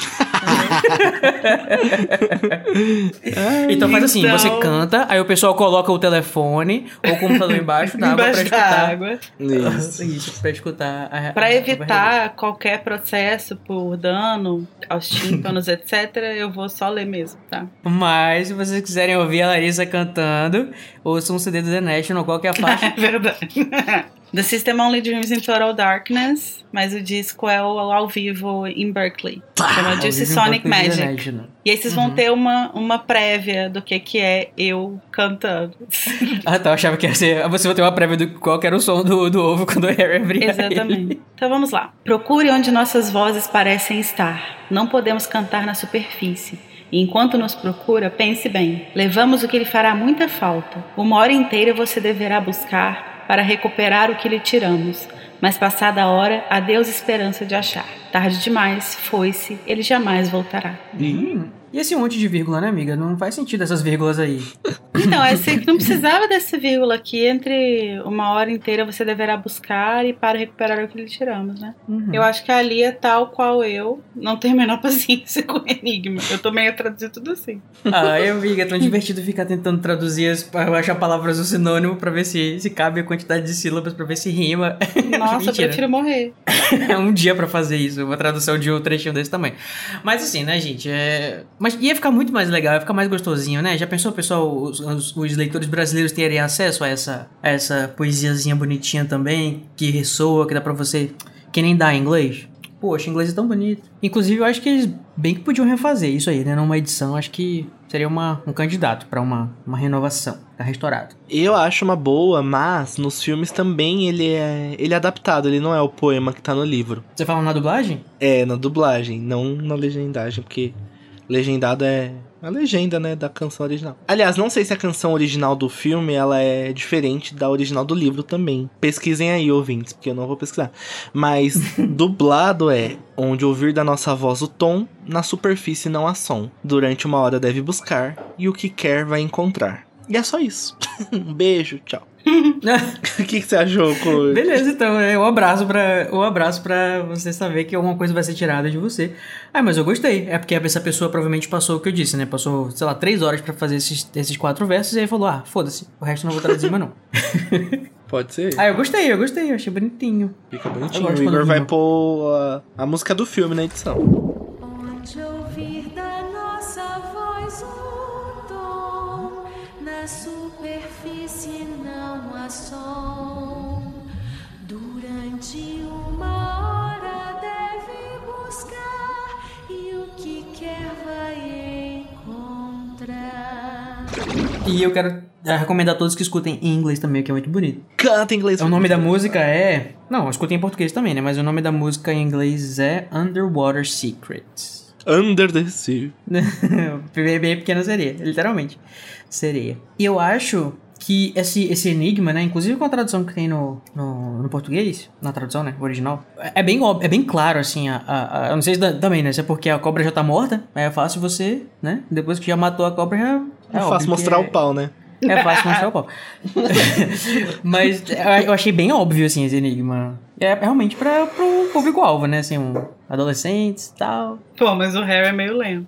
Então faz assim, Então- você canta, aí o pessoal coloca o telefone ou o computador embaixo da água da escutar. água. Isso. Isso, pra escutar a Pra a- a- evitar qualquer processo por dano aos tímpanos, etc., eu vou só ler mesmo, tá? Mas se vocês quiserem ouvir a Larissa cantando, ouçam um CD do The National, qual que é a faixa? É verdade. The System Only Dreams in Total Darkness, mas o disco é o ao vivo em Berkeley. Chama Ao Juicy vivo em Sonic Magic. E aí vocês Uhum. vão ter uma, uma prévia do que, que é eu cantando. Ah, tá. Eu achava que ia ser. Você vai ter uma prévia do qual era o som do, do ovo quando o Harry abria. ele. Exatamente. Então vamos lá. Procure onde nossas vozes parecem estar. Não podemos cantar na superfície. E enquanto nos procura, pense bem. Levamos o que lhe fará muita falta. Uma hora inteira você deverá buscar para recuperar o que lhe tiramos. Mas passada a hora, adeus esperança de achar. Tarde demais, foi-se, ele jamais voltará. Hum. E esse monte de vírgula, né, amiga? Não faz sentido essas vírgulas aí. Então, esse, não precisava dessa vírgula aqui entre uma hora inteira você deverá buscar e para recuperar o que lhe tiramos, né? Uhum. Eu acho que a Lia, tal qual eu, não tem a menor paciência com Enigma. Eu tô meio a traduzir tudo assim. Ai, amiga, é tão divertido ficar tentando traduzir, as, achar palavras no sinônimo pra ver se, se cabe a quantidade de sílabas, pra ver se rima. Nossa, eu prefiro morrer. É um dia pra fazer isso, uma tradução de um trechinho desse tamanho. Mas assim, né, gente? É... Mas ia ficar muito mais legal, ia ficar mais gostosinho, né? Já pensou, pessoal, os, os- os leitores brasileiros terem acesso a essa, a essa poesiazinha bonitinha também, que ressoa, que dá pra você. que nem dá em inglês? Poxa, inglês é tão bonito. Inclusive, eu acho que eles bem que podiam refazer isso aí, né? Numa edição, acho que seria uma, um candidato pra uma, uma renovação. Tá restaurado. Eu acho uma boa, mas nos filmes também ele é, ele é adaptado, ele não é o poema que tá no livro. Você fala na dublagem? É na dublagem, não na legendagem, porque legendado é a legenda, né, da canção original. Aliás, não sei se a canção original do filme ela é diferente da original do livro também. Pesquisem aí, ouvintes, porque eu não vou pesquisar. Mas dublado é onde ouvir da nossa voz o tom, na superfície não há som. Durante uma hora deve buscar e o que quer vai encontrar. E é só isso. um beijo, tchau. O que, que você achou, Chloe? Beleza, então, é um abraço para um abraço para você saber que alguma coisa vai ser tirada de você. Ah, mas eu gostei. É porque essa pessoa provavelmente passou o que eu disse, né? Passou, sei lá, três horas pra fazer esses, esses quatro versos e aí falou: "Ah, foda-se, o resto não vou traduzir mais não". Pode ser? ah, eu gostei, eu gostei, eu achei bonitinho. Fica bonitinho. O Igor vai pôr a, a música do filme na edição. E eu quero eh, recomendar a todos que escutem em inglês também, que é muito bonito. Canta em inglês. O nome da música é. Não, escutem em português também, né? Mas o nome da música em inglês é Underwater Secrets. Under the Sea. bem, bem pequena sereia, literalmente. Sereia. E eu acho que esse, esse enigma, né? Inclusive com a tradução que tem no, no, no português, na tradução, né? Original, é bem, é bem claro, assim. A, a, a- eu não sei se da- também, né? Se é porque a cobra já tá morta, aí é fácil você, né? Depois que já matou a cobra, já. É, óbvio fácil mostrar é- o pau, né? é fácil mostrar o pau. Mas eu achei bem óbvio, assim, esse enigma. É realmente pra, pro público-alvo, né? Assim, um adolescentes e tal. Pô, mas o Harry é meio lento.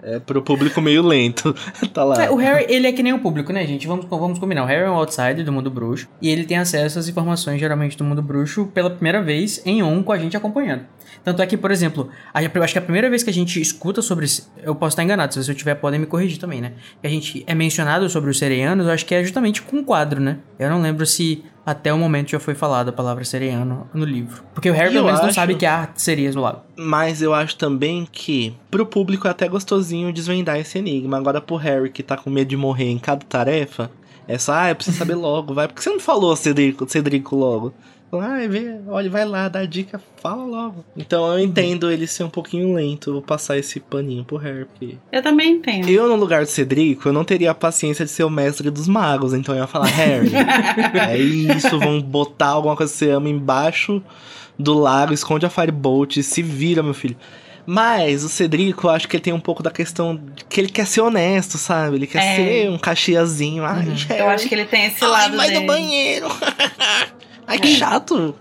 É pro público meio lento. tá lá. É, o Harry, ele é que nem o público, né, gente? Vamos, vamos combinar. O Harry é um outsider do mundo bruxo. E ele tem acesso às informações, geralmente, do mundo bruxo pela primeira vez em on com a gente acompanhando. Tanto é que, por exemplo, a- eu acho que a primeira vez que a gente escuta sobre. Eu posso estar enganado, se eu tiver, podem me corrigir também, né? Que a gente é mencionado sobre os sereianos, eu acho que é justamente com um quadro, né? Eu não lembro se até o momento já foi falada a palavra sereiano no livro. Porque o Harry, pelo menos, não acho- sabe que há sereias no lago. Mas eu acho também que pro público é até gostosinho desvendar esse enigma. Agora pro Harry que tá com medo de morrer em cada tarefa, é só, ah, eu preciso saber logo, vai. Por que você não falou, Cedrico, Cedrico logo? Ah, vê, olha, vai lá, dá dica, fala logo. Então eu entendo ele ser um pouquinho lento, vou passar esse paninho pro Harry, porque... Eu também entendo. Eu, no lugar do Cedrico, eu não teria a paciência de ser o mestre dos magos, então eu ia falar, Harry, é isso, vão botar alguma coisa que você ama embaixo do lago, esconde a Firebolt, se vira, meu filho. Mas o Cedrico, eu acho que ele tem um pouco da questão que ele quer ser honesto, sabe? Ele quer É. ser um caxiazinho. Ai, Uhum. Eu acho que ele tem esse ai, lado vai dele. no banheiro. Ai, que chato.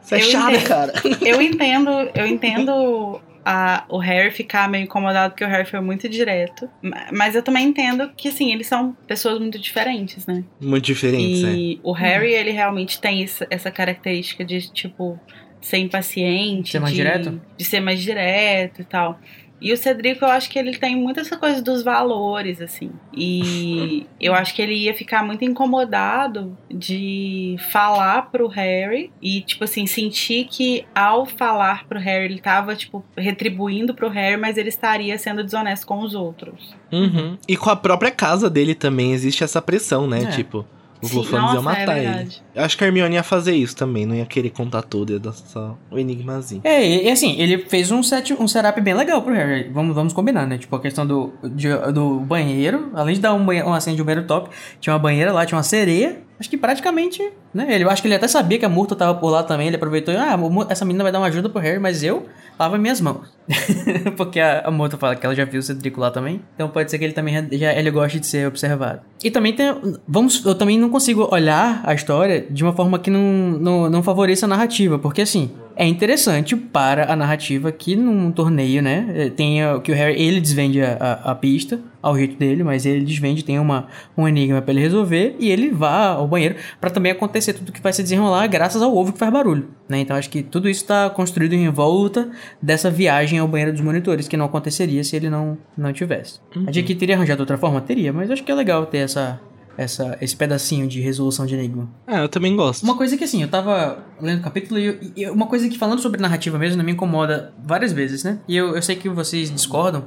Você é Eu chato, entendo. cara. Eu entendo, eu entendo a- o Harry ficar meio incomodado porque o Harry foi muito direto. Ma- Mas eu também entendo que, assim, eles são pessoas muito diferentes, né? Muito diferente, né? E o Harry, ele realmente tem essa, essa característica de, tipo, ser impaciente. Ser mais de, direto? De ser mais direto e tal. E o Cedrico, eu acho que ele tem muito essa coisa dos valores, assim. E eu acho que ele ia ficar muito incomodado de falar pro Harry e, tipo assim, sentir que ao falar pro Harry, ele tava, tipo, retribuindo pro Harry, mas ele estaria sendo desonesto com os outros. Uhum. E com a própria casa dele também existe essa pressão, né? É. Tipo, os Sim, Lufanos iam é matar ele. verdade. Eu acho que a Hermione ia fazer isso também, não ia querer contar tudo, ia dar só o enigmazinho. É, e, e assim, ele fez um, set, um setup bem legal pro Harry. Vamos, vamos combinar, né? Tipo, a questão do, de- do banheiro. Além de dar um, uma cena de um banheiro top, tinha uma banheira lá, tinha uma sereia. Acho que praticamente, né? Ele, eu acho que ele até sabia que a Murta tava por lá também. Ele aproveitou, ah, Mu- essa menina vai dar uma ajuda pro Harry, mas eu lavo minhas mãos. Porque a, a Murta fala que ela já viu o Cedrico lá também. Então pode ser que ele também já ele goste de ser observado. E também tem. Vamos, eu também não consigo olhar a história de uma forma que não, não, não favoreça a narrativa. Porque assim, é interessante para a narrativa que num torneio, né, eh, tenha que o Harry ele desvende a, a, a pista ao jeito dele, mas ele desvende, tem uma, um enigma pra ele resolver e ele vá ao banheiro pra também acontecer tudo que vai se desenrolar graças ao ovo que faz barulho, né? Então acho que tudo isso tá construído em volta dessa viagem ao banheiro dos monitores que não aconteceria se ele não não tivesse. A J.K. teria arranjado outra forma, teria, mas acho que é legal ter essa essa, esse pedacinho de resolução de enigma. Ah, eu também gosto. Uma coisa que assim, eu tava lendo o capítulo e, eu- e uma coisa que falando sobre narrativa mesmo me incomoda várias vezes, né? E eu, eu sei que vocês discordam,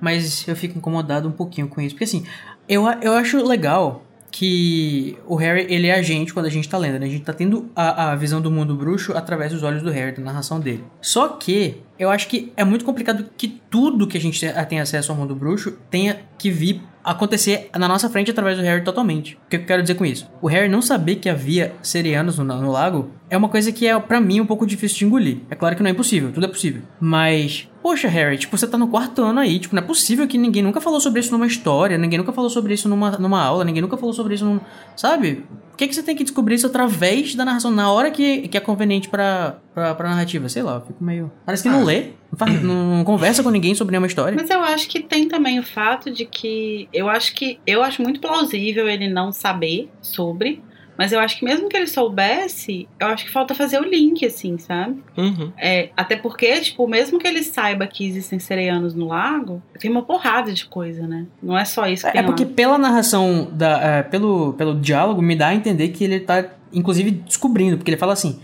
mas eu fico incomodado um pouquinho com isso. Porque assim, eu, eu acho legal que o Harry, ele é a gente quando a gente tá lendo, né? A gente tá tendo a, a visão do mundo bruxo através dos olhos do Harry, da narração dele. Só que eu acho que é muito complicado que tudo que a gente tem acesso ao mundo bruxo tenha que vir acontecer na nossa frente através do Harry totalmente. O que eu quero dizer com isso? O Harry não saber que havia serianos no, no lago é uma coisa que é, pra mim, um pouco difícil de engolir. É claro que não é impossível, tudo é possível. Mas, poxa, Harry, tipo, você tá no quarto ano aí, tipo, não é possível que ninguém nunca falou sobre isso numa história, ninguém nunca falou sobre isso numa, numa aula, ninguém nunca falou sobre isso num. Sabe? Por que, que você tem que descobrir isso através da narração, na hora que, que é conveniente pra, pra, pra narrativa? Sei lá, eu fico meio. Parece que não lê, não, faz- não conversa com ninguém sobre nenhuma história. Mas eu acho que tem também o fato de que eu acho que eu acho muito plausível ele não saber sobre, mas eu acho que mesmo que ele soubesse, eu acho que falta fazer o link, assim, sabe? Uhum. É, até porque, tipo, mesmo que ele saiba que existem sereianos no lago, tem uma porrada de coisa, né? Não é só isso que É tem porque lá. pela narração, da, é, pelo, pelo diálogo, me dá a entender que ele tá, inclusive, descobrindo. Porque ele fala assim: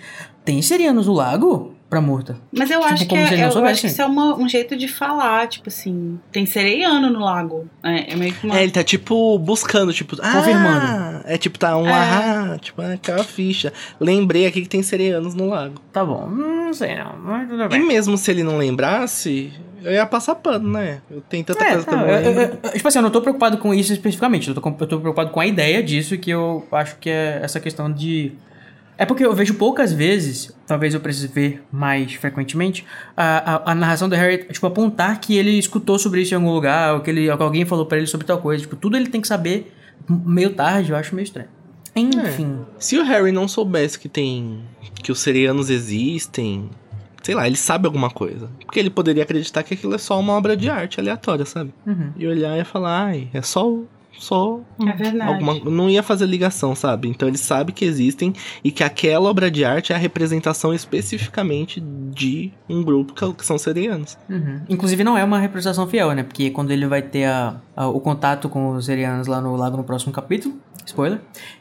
tem serianos no lago? Pra Murta. Mas eu tipo, acho que é, eu soubesse. acho que isso é uma- um jeito de falar, tipo assim, tem sereiano no lago. É, é meio que uma. É, ele tá tipo buscando, tipo, ah, Confirmando. É tipo, tá um É. ah, tipo, ah, aquela ficha. Lembrei aqui que tem sereianos no lago. Tá bom, não sei não, mas tudo E bem. mesmo se ele não lembrasse, eu ia passar pano, né? Eu tenho tanta É, coisa não, não eu- eu- eu- tipo assim, eu não tô preocupado com isso especificamente, eu tô, eu tô preocupado com a ideia disso, que eu acho que é essa questão de. É porque eu vejo poucas vezes, talvez eu precise ver mais frequentemente, a, a, a narração do Harry, tipo, apontar que ele escutou sobre isso em algum lugar, ou que, ele, ou que alguém falou pra ele sobre tal coisa. Tipo, tudo ele tem que saber meio tarde, eu acho meio estranho. Enfim. Se o Harry não soubesse que tem. que os serianos existem. Sei lá, ele sabe alguma coisa. Porque ele poderia acreditar que aquilo é só uma obra de arte aleatória, sabe? Uhum. E olhar e falar, ai, é só. Só. É verdade. Alguma, não ia fazer ligação, sabe? Então ele sabe que existem e que aquela obra de arte é a representação especificamente de um grupo que, que são serianos. Uhum. Inclusive não é uma representação fiel, né? Porque quando ele vai ter a, a- o contato com os serianos lá no lago no próximo capítulo, spoiler,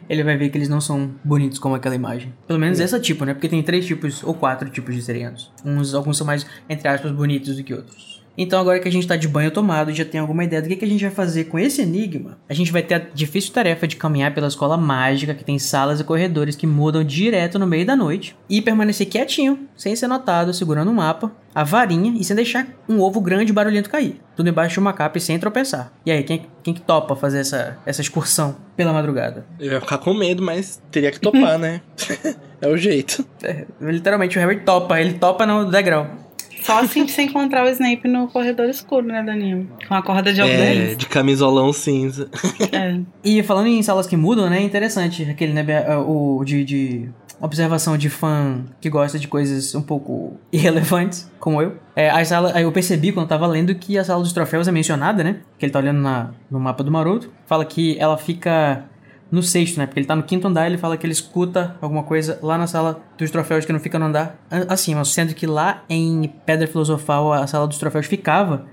ele vai ver que eles não são bonitos como aquela imagem. Pelo menos esse tipo, né? Porque tem três tipos ou quatro tipos de serianos. Uns, alguns são mais, entre aspas, bonitos do que outros. Então agora que a gente tá de banho tomado e já tem alguma ideia do que, que a gente vai fazer com esse enigma, a gente vai ter a difícil tarefa de caminhar pela escola mágica, que tem salas e corredores que mudam direto no meio da noite, e permanecer quietinho, sem ser notado, segurando um mapa, a varinha e sem deixar um ovo grande e barulhento cair. Tudo embaixo de uma capa e sem tropeçar. E aí, quem, quem que topa fazer essa, essa excursão pela madrugada? Eu ia ficar com medo, mas teria que topar, né? é o jeito. É, literalmente, o Harry topa, ele topa no degrau. Só assim se encontrar o Snape no corredor escuro, né, Danilo? Com a corda de É, algodão. de camisolão cinza. É. E falando em salas que mudam, né? É interessante aquele, né? O de, de observação de fã que gosta de coisas um pouco irrelevantes, como eu. É, a sala, aí eu percebi quando eu tava lendo que a sala dos troféus é mencionada, né? Que ele tá olhando na, no mapa do Maroto. Fala que ela fica no sexto, né? Porque ele tá no quinto andar ele fala que ele escuta alguma coisa lá na sala dos troféus que não fica no andar acima. Sendo que lá em Pedra Filosofal a sala dos troféus ficava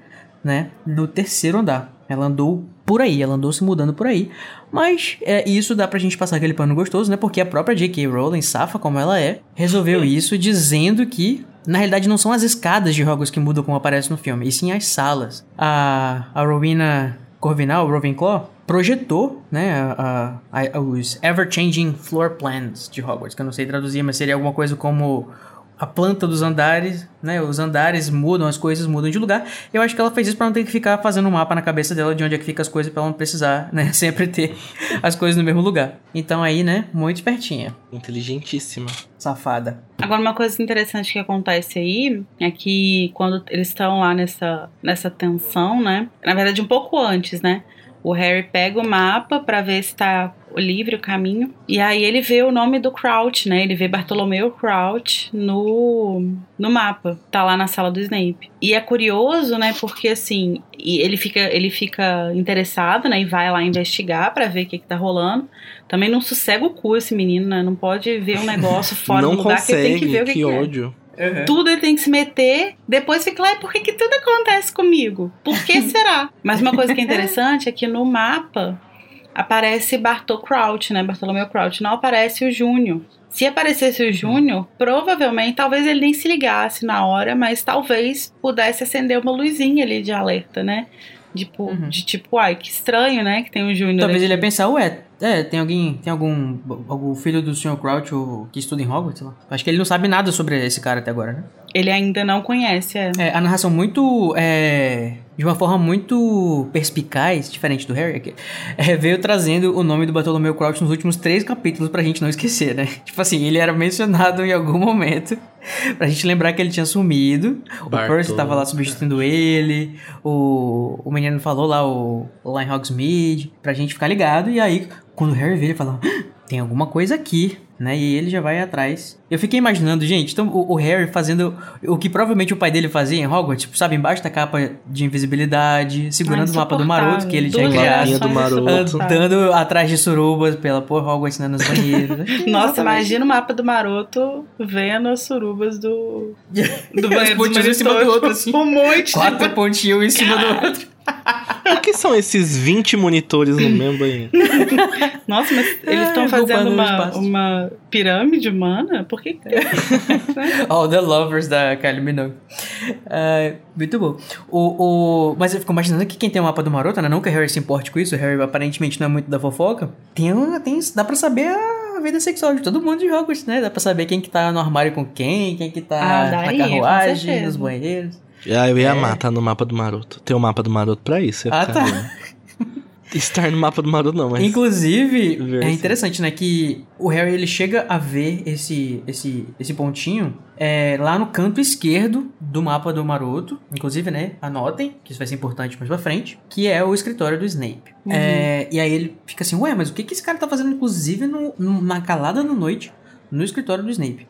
né, no terceiro andar. Ela andou por aí, ela andou se mudando por aí. Mas é, isso dá pra gente passar aquele pano gostoso, né? Porque a própria J.K. Rowling, safa como ela é, resolveu isso dizendo que na realidade, não são as escadas de Hogwarts que mudam como aparece no filme, e sim as salas. A, a Rowena Corvinal, Ravenclaw, projetou, né, a, a, os ever-changing floor plans de Hogwarts, que eu não sei traduzir, mas seria alguma coisa como a planta dos andares, né? Os andares mudam, as coisas mudam de lugar. Eu acho que ela fez isso para não ter que ficar fazendo um mapa na cabeça dela de onde é que fica as coisas para ela não precisar, né, sempre ter as coisas no mesmo lugar. Então aí, né, muito espertinha. Inteligentíssima. Safada. Agora, uma coisa interessante que acontece aí é que quando eles estão lá nessa, nessa tensão, né? Na verdade, um pouco antes, né? O Harry pega o mapa para ver se tá livre o caminho. E aí ele vê o nome do Crouch, né? Ele vê Bartolomeu Crouch no, no mapa. Tá lá na sala do Snape. E é curioso, né? Porque assim, ele fica, ele fica interessado, né? E vai lá investigar para ver o que, que tá rolando. Também não sossega o cu esse menino, né? Não pode ver um negócio fora não do lugar consegue, que ele tem que ver o que, que que é. Uhum. Tudo ele tem que se meter, depois fica lá, e por que, que tudo acontece comigo? Por que será? Mas uma coisa que é interessante é que no mapa aparece Bartol Crouch, né? Bartolomeu Crouch, não aparece o Júnior. Se aparecesse o Júnior, provavelmente, talvez ele nem se ligasse na hora, mas talvez pudesse acender uma luzinha ali de alerta, né? Tipo, Uhum. De tipo, ai, que estranho, né? Que tem o Júnior. Talvez aqui. ele ia pensar, ué, é, tem alguém, tem algum, algum filho do Sr. Crouch ou, que estuda em Hogwarts, sei lá. Acho que ele não sabe nada sobre esse cara até agora, né? Ele ainda não conhece, é. É, a narração muito, é, de uma forma muito perspicaz, diferente do Harry, aqui, é, veio trazendo o nome do Bartolomeu Crouch nos últimos três capítulos pra gente não esquecer, né? Tipo assim, ele era mencionado em algum momento pra gente lembrar que ele tinha sumido, o. Percy tava lá substituindo ele, o, o menino falou lá, o, o lá em Hogsmeade, pra gente ficar ligado, e aí, quando o Harry vê, ele fala, "Ah, tem alguma coisa aqui, né? E ele já vai atrás. Eu fiquei imaginando, gente, então o, o Harry fazendo o que provavelmente o pai dele fazia em Hogwarts, tipo, sabe, embaixo da capa de invisibilidade, segurando o mapa do maroto que ele tinha Duas criado. Do maroto. Andando atrás de surubas pela porra Hogwarts né, nos banheiros. Nossa, imagina o mapa do maroto vendo as surubas do, do banheiro pontinhos em cima do outro, assim. Um monte. Quatro pontinhos em cima do outro. O que são esses 20 monitores no mesmo banheiro? Nossa, mas eles estão É, fazendo uma, espaço. uma pirâmide humana? Por que tem? All the Lovers da Kylie Minogue. Ah, muito bom. O, o, mas eu fico imaginando que quem tem o mapa do Maroto, né? Não que o Harry se importe com isso, o Harry aparentemente não é muito da fofoca. Tem, tem, dá pra saber a vida sexual de todo mundo de Hogwarts, né? Dá pra saber quem que tá no armário com quem, quem que tá Ah, daí, na carruagem, nos banheiros. Ah, eu ia É. amar tá no mapa do maroto. Tem o mapa do maroto pra isso. Ah, tá. Estar no mapa do maroto não, mas... Inclusive, é interessante, né, que o Harry ele chega a ver esse esse esse pontinho é, lá no canto esquerdo do mapa do Maroto. Inclusive, né, anotem, que isso vai ser importante mais pra frente, que é o escritório do Snape. Uhum. É, e aí ele fica assim, ué, mas o que, que esse cara tá fazendo, inclusive, no, na calada da noite, no escritório do Snape?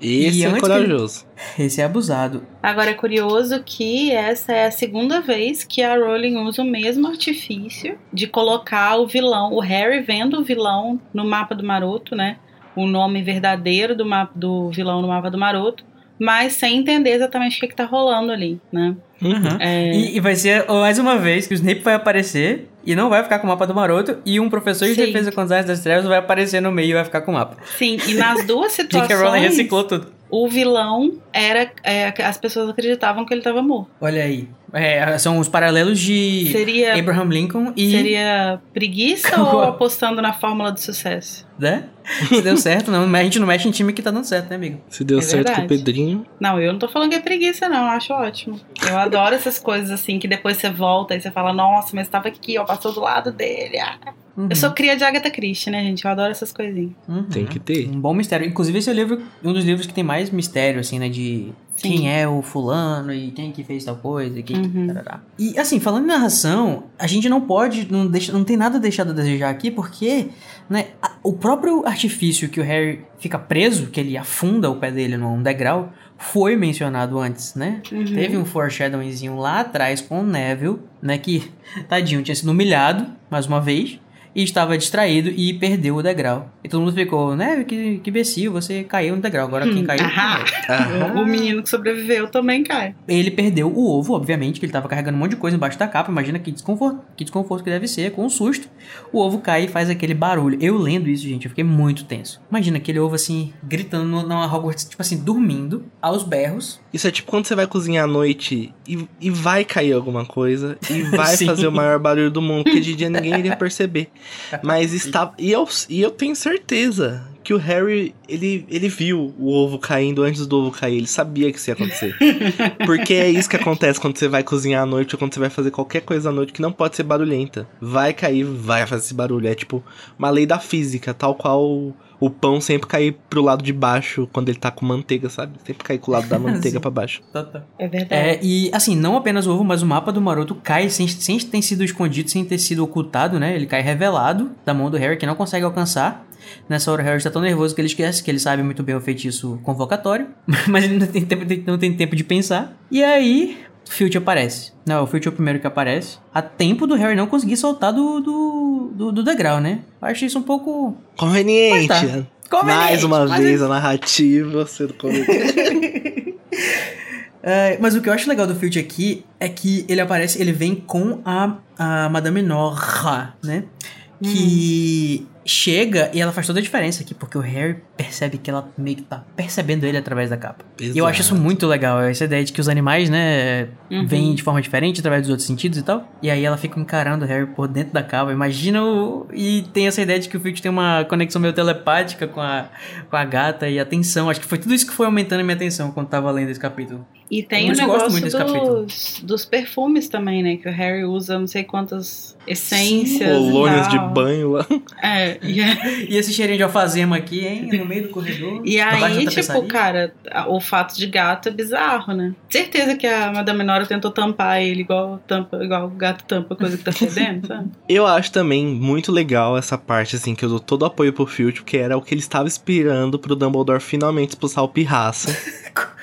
Esse E é corajoso. Esse é abusado. Agora é curioso que essa é a segunda vez que a Rowling usa o mesmo artifício de colocar o vilão, o Harry vendo o vilão no mapa do Maroto, né? O nome verdadeiro do, mapa, do vilão no mapa do Maroto, mas sem entender exatamente o que, que tá rolando ali, né? Uhum. É, E, e vai ser mais uma vez que o Snape vai aparecer e não vai ficar com o mapa do Maroto, e um professor de Sim. defesa contra as artes das trevas vai aparecer no meio e vai ficar com o mapa. Sim, e nas duas J.K. Rowling situações, reciclou tudo. O vilão era. é, as pessoas acreditavam que ele estava morto. Olha aí. É, são os paralelos de Seria, Abraham Lincoln e. seria preguiça ou apostando na fórmula do sucesso? Né? Se deu certo, não. A gente não mexe em time que tá dando certo, né, amigo? Se deu É certo com o verdade. Pedrinho. Não, eu não tô falando que é preguiça, não. Eu acho ótimo. Eu adoro essas coisas assim que depois você volta e você fala, nossa, mas tava aqui, ó, passou do lado dele. ah. Uhum. Eu sou cria de Agatha Christie, né, gente? Eu adoro essas coisinhas. Uhum. Tem que ter. Um bom mistério. Inclusive, esse é o livro, um dos livros que tem mais mistério, assim, né? De Sim. quem é o fulano e quem que fez tal coisa e quem que. Uhum. tarará. E assim, falando em narração, a gente não pode. Não, deixa, não tem nada deixado a desejar aqui, porque né, a- o próprio artifício que o Harry fica preso, que ele afunda o pé dele num degrau, foi mencionado antes, né? Uhum. Teve um foreshadowingzinho lá atrás com o Neville, né? Que, tadinho, tinha sido humilhado mais uma vez. E estava distraído e perdeu o degrau. E todo mundo ficou, né, que, que imbecil, você caiu no degrau. Agora quem caiu... Ahá. Aham. O menino que sobreviveu também cai. Ele perdeu o ovo, obviamente, que ele tava carregando um monte de coisa embaixo da capa. Imagina que desconforto, que desconforto que deve ser, com um susto. O ovo cai e faz aquele barulho. Eu lendo isso, gente, eu fiquei muito tenso. Imagina aquele ovo assim, gritando numa Hogwarts, tipo assim, dormindo, aos berros. Isso é tipo quando você vai cozinhar à noite e, e vai cair alguma coisa e vai fazer o maior barulho do mundo, porque de dia ninguém iria perceber. Mas está. E eu, e eu tenho certeza que o Harry, ele, ele viu o ovo caindo antes do ovo cair. Ele sabia que isso ia acontecer. Porque é isso que acontece quando você vai cozinhar à noite ou quando você vai fazer qualquer coisa à noite que não pode ser barulhenta. Vai cair, vai fazer esse barulho. É tipo uma lei da física, tal qual o, pão sempre cair pro lado de baixo quando ele tá com manteiga, sabe? Sempre cair com o lado da manteiga pra baixo. Tá, tá. É verdade. É, e assim, não apenas o ovo, mas o mapa do Maroto cai sem, sem ter sido escondido, sem ter sido ocultado, né? Ele cai revelado da mão do Harry, que não consegue alcançar. Nessa hora o Harry está tão nervoso que ele esquece que ele sabe muito bem o feitiço convocatório, mas ele não tem tempo, não tem tempo de pensar. E aí, Filch aparece. Não, o Filch é o primeiro que aparece. A tempo do Harry não conseguir soltar do, do, do, do degrau, né? Eu achei isso um pouco. Conveniente. Tá. Mais uma Conveniente, vez a narrativa sendo conveniente. É, mas o que eu acho legal do Filch aqui é que ele aparece, ele vem com a, a Madame Norra, né? Que chega e ela faz toda a diferença aqui, porque o Harry percebe que ela meio que tá percebendo ele através da capa. E eu acho isso Exato. muito legal, essa ideia de que os animais, né, Uhum. vêm de forma diferente através dos outros sentidos e tal. E aí ela fica encarando o Harry por dentro da capa. Imagina o... E tem essa ideia de que o Filch tem uma conexão meio telepática com a, com a gata e a tensão. Acho que foi tudo isso que foi aumentando a minha atenção quando tava lendo esse capítulo. E tem o negócio dos, dos perfumes também, né? Que o Harry usa não sei quantas essências. Colônias de banho lá. É, e, é- E esse cheirinho de alfazema aqui, hein? No meio do corredor. e aí, tipo, cara, o fato de gato é bizarro, né? Certeza que a Madame Nora tentou tampar ele igual, tampa, igual o gato tampa coisa que tá fedendo, sabe? Eu acho também muito legal essa parte, assim, que eu dou todo o apoio pro Filch, porque era o que ele estava esperando pro Dumbledore finalmente expulsar o Pirraça.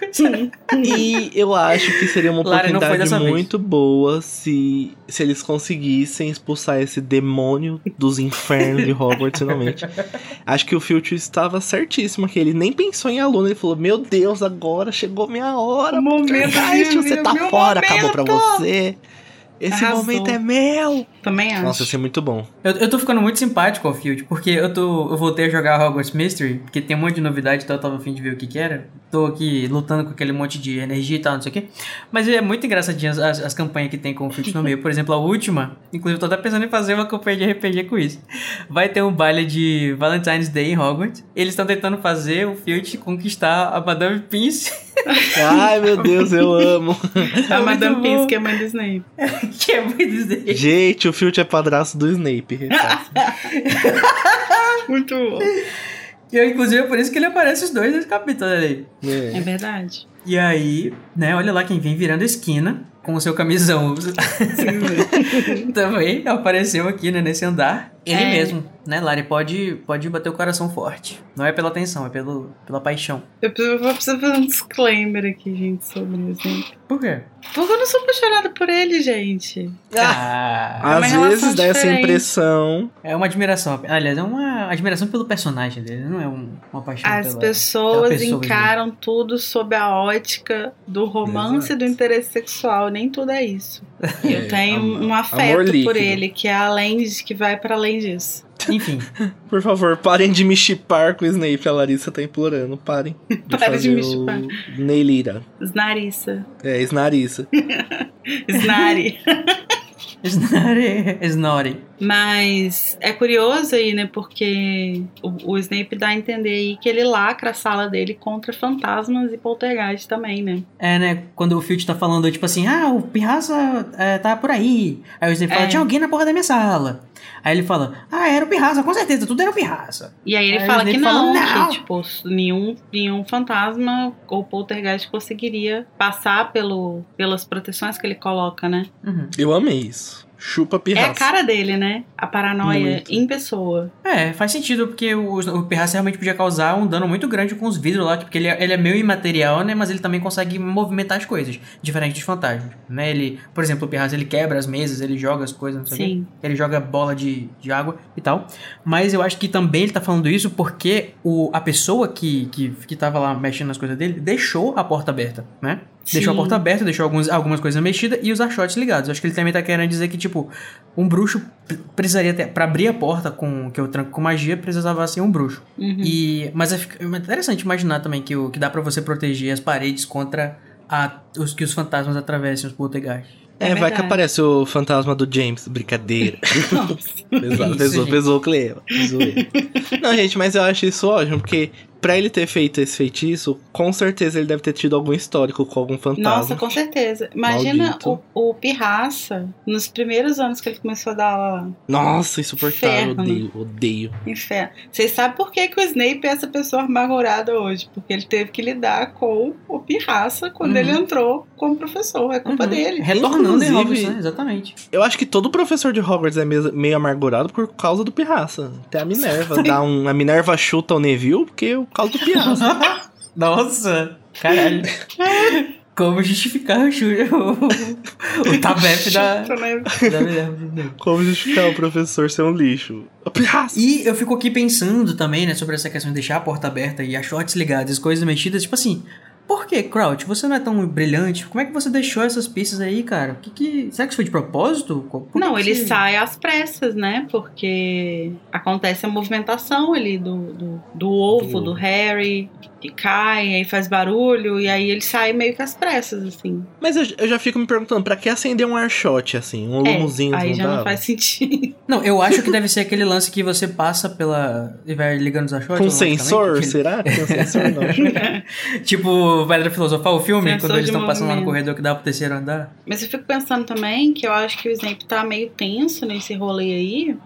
e eu acho que seria uma oportunidade dessa vez. muito boa se, se eles conseguissem expulsar esse demônio dos infernos de Hogwarts finalmente. Acho que o Filch estava certíssimo aqui. Ele nem pensou em aluno, ele falou: Meu Deus, agora chegou minha hora. O momento de você vida, tá meu fora, acabou pra momento." você. Esse Arrasou. momento é meu. Também acho. Nossa, isso é muito bom. Eu, eu tô ficando muito simpático ao Field, porque eu tô. Eu voltei a jogar Hogwarts Mystery, porque tem um monte de novidade, então eu tava afim de ver o que que era. Tô aqui lutando com aquele monte de energia e tal, não sei o quê. Mas é muito engraçadinho as, as, as campanhas que tem com o Field no meio. Por exemplo, a última, inclusive eu tô até pensando em fazer uma campanha de RPG com isso. Vai ter um baile de Valentine's Day em Hogwarts. Eles estão tentando fazer o Field conquistar a Madame Pince, Ai, meu Deus, eu amo. a muito Madame. Pince, que é mãe do Snape. que é muito dizer. Gente, o Filch é padrasto do Snape. Muito bom. E eu, inclusive é por isso que ele aparece os dois nesse capítulo ali. É É. verdade. E aí, né, olha lá quem vem virando esquina com o seu camisão. Também apareceu aqui, né, nesse andar. Ele É. mesmo, né, Lari? Pode, pode bater o coração forte. Não é pela tensão, é pelo, pela paixão. Eu preciso, eu preciso fazer um disclaimer aqui, gente, sobre o Snape. Por quê? Porque eu não sou apaixonada por ele, gente. Ah, É uma Às vezes dá essa impressão. é uma admiração. Aliás, é uma admiração pelo personagem dele, não é um- uma paixão As pela... pessoas pela pessoa, encaram tudo sob a ótica do romance e do interesse sexual. Nem tudo é isso. Eu É, tenho am- um afeto por ele, que é além de, que vai para além disso. Enfim, Por favor, parem de me chipar com o Snape. A Larissa tá implorando. Parem. De Para de fazer me o chipar. Neilira. Snarissa. É, Snarissa. Snari. Snore, Snore. Mas é curioso aí, né? Porque o, o Snape dá a entender aí que ele lacra a sala dele contra fantasmas e poltergeist também, né? É, né? Quando o Filch tá falando, tipo assim, ah, o Pirraça é, tá por aí. Aí o Snape fala, É. tinha alguém na porra da minha sala. Aí ele fala, ah, era o Pirraça, com certeza, tudo era o Pirraça. E aí ele Aí fala que não, "Não." que tipo, nenhum, nenhum fantasma ou poltergeist conseguiria passar pelo, pelas proteções que ele coloca, né? Uhum. Eu amei isso. Chupa É pirraça. a cara dele, né? A paranoia Muito. em pessoa. É, faz sentido, porque o, o Pirraça realmente podia causar um dano muito grande com os vidros lá, porque ele é, ele é meio imaterial, né? Mas ele também consegue movimentar as coisas, diferente dos fantasmas, né? Ele, por exemplo, o Pirraça, ele quebra as mesas, ele joga as coisas, não sei o quê. Sim. Ele joga bola de, de água e tal. Mas eu acho que também ele tá falando isso porque o, a pessoa que, que, que tava lá mexendo nas coisas dele deixou a porta aberta, né? Deixou a porta aberta, deixou alguns, algumas coisas mexidas e os archotes ligados. Eu acho que ele também tá querendo dizer que, tipo, um bruxo precisaria ter. Pra abrir a porta com que eu tranco com magia, precisava ser um bruxo. Uhum. E, mas é é interessante imaginar também que, o, que dá pra você proteger as paredes contra a, os que os fantasmas atravessem os poltergeists. É, É vai que aparece o fantasma do James. Brincadeira. Pesou, pesou, pesou o. Não, gente, mas eu acho isso ótimo, porque pra ele ter feito esse feitiço, com certeza ele deve ter tido algum histórico com algum fantasma. Nossa, com certeza. Imagina Maldito. o, o Pirraça, nos primeiros anos que ele começou a dar Nossa, insuportável. Inferno. Odeio, odeio. inferno. Vocês sabem por que, que o Snape é essa pessoa amargurada hoje? Porque ele teve que lidar com o Pirraça quando Uhum. ele entrou como professor. É culpa Uhum. dele. Retornando em Hogwarts, né? Exatamente. Eu acho que todo professor de Hogwarts é meio, meio amargurado por causa do Pirraça. Até a Minerva. dá um, a Minerva chuta o Neville porque por causa do Pirraça. Nossa, caralho. Como justificar o o, o tabef da, da. Como justificar o professor ser um lixo? E eu fico aqui pensando também, né, sobre essa questão de deixar a porta aberta e as shorts ligadas, as coisas mexidas, tipo assim, por que, Crouch? Você não é tão brilhante? Como é que você deixou essas pistas aí, cara? Que que, será que isso foi de propósito? Por Não, que ele você- sai às pressas, né? Porque acontece a movimentação ali do, do, do ovo, Do do. Harry, que cai, aí faz barulho, e aí ele sai meio que às pressas, assim. Mas eu, eu já fico me perguntando, pra que acender um arshot assim? Um É, lumuzinho aí não já não dava? faz sentido. Não, eu acho que deve ser aquele lance que você passa pela... e vai ligando os achotes Com sensor? aquele- Será? Com sensor não. tipo Pedra Filosofal, o filme, Sensor quando eles estão passando lá no corredor que dá pro terceiro andar. Mas eu fico pensando também que eu acho que o Snape tá meio tenso nesse rolê aí.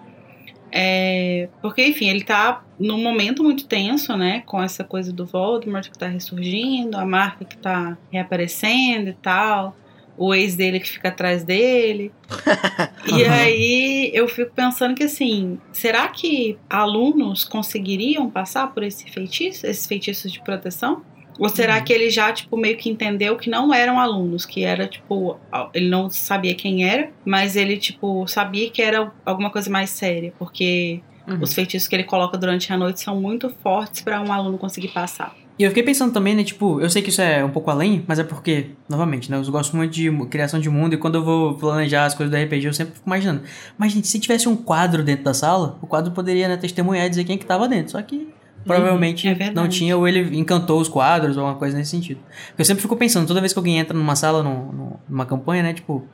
É, porque, enfim, ele tá num momento muito tenso, né? Com essa coisa do Voldemort que tá ressurgindo, a marca que tá reaparecendo e tal. O ex dele que fica atrás dele. e aí eu fico pensando que assim, será que alunos conseguiriam passar por esse feitiço, esses feitiços de proteção? Ou será Uhum. que ele já, tipo, meio que entendeu que não eram alunos, que era, tipo, ele não sabia quem era, mas ele, tipo, sabia que era alguma coisa mais séria, porque Uhum. os feitiços que ele coloca durante a noite são muito fortes para um aluno conseguir passar. E eu fiquei pensando também, né, tipo, eu sei que isso é um pouco além, mas é porque, novamente, né, eu gosto muito de criação de mundo e quando eu vou planejar as coisas do RPG eu sempre fico imaginando. Mas, gente, se tivesse um quadro dentro da sala, o quadro poderia, né, testemunhar e dizer quem é que tava dentro. Só que provavelmente é não tinha, ou ele encantou os quadros ou alguma coisa nesse sentido. Porque eu sempre fico pensando, toda vez que alguém entra numa sala, num- numa campanha, né, tipo,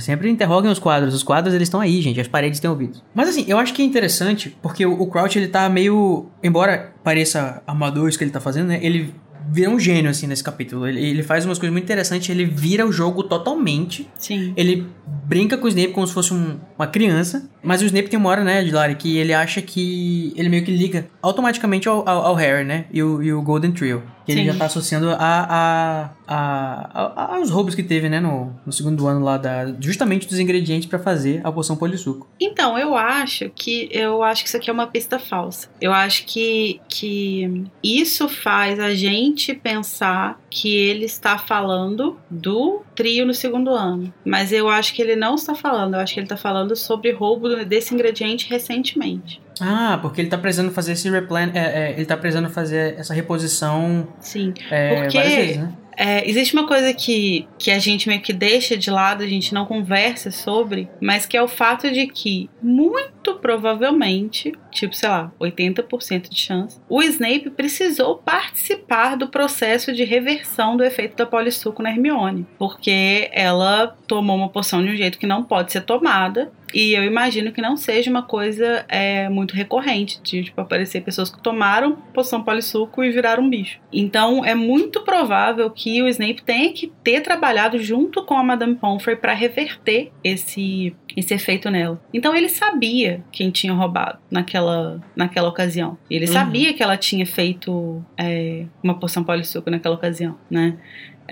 Sempre interroguem os quadros. Os quadros, eles estão aí, gente. As paredes têm ouvidos. Mas assim, eu acho que é interessante, porque o, o Crouch, ele tá meio... Embora pareça amador isso que ele tá fazendo, né? Ele vira um gênio, assim, nesse capítulo. Ele, ele faz umas coisas muito interessantes. Ele vira o jogo totalmente. Sim. Ele brinca com o Snape como se fosse um- uma criança. Mas o Snape tem uma hora, né, de Lari, que ele acha que... Ele meio que liga automaticamente ao, ao, ao Harry, né? E o, e o Golden Trio. Que ele Sim. já tá associando a, a, a, a- aos roubos que teve, né, no, no segundo ano lá, da, justamente dos ingredientes pra fazer a poção polissuco. Então, eu acho que eu acho que isso aqui é uma pista falsa. Eu acho que, que isso faz a gente pensar que ele está falando do trio no segundo ano. Mas eu acho que ele não está falando. Eu acho que ele está falando sobre roubo desse ingrediente recentemente. Ah, porque ele tá precisando fazer esse replan... É, é, ele tá precisando fazer essa reposição Sim. é, Porque- vezes, né? É, existe uma coisa que, que a gente meio que deixa de lado, a gente não conversa sobre, mas que é o fato de que, muito provavelmente, tipo, sei lá, 80% de chance, o Snape precisou participar do processo de reversão do efeito da polissuco na Hermione. Porque ela tomou uma poção de um jeito que não pode ser tomada. E eu imagino que não seja uma coisa é, muito recorrente, de tipo, aparecer pessoas que tomaram poção polissuco e viraram um bicho. Então é muito provável que o Snape tenha que ter trabalhado junto com a Madame Pomfrey para reverter esse, esse efeito nela. Então ele sabia quem tinha roubado naquela, naquela ocasião. Ele Uhum. sabia que ela tinha feito é, uma poção polissuco naquela ocasião, né?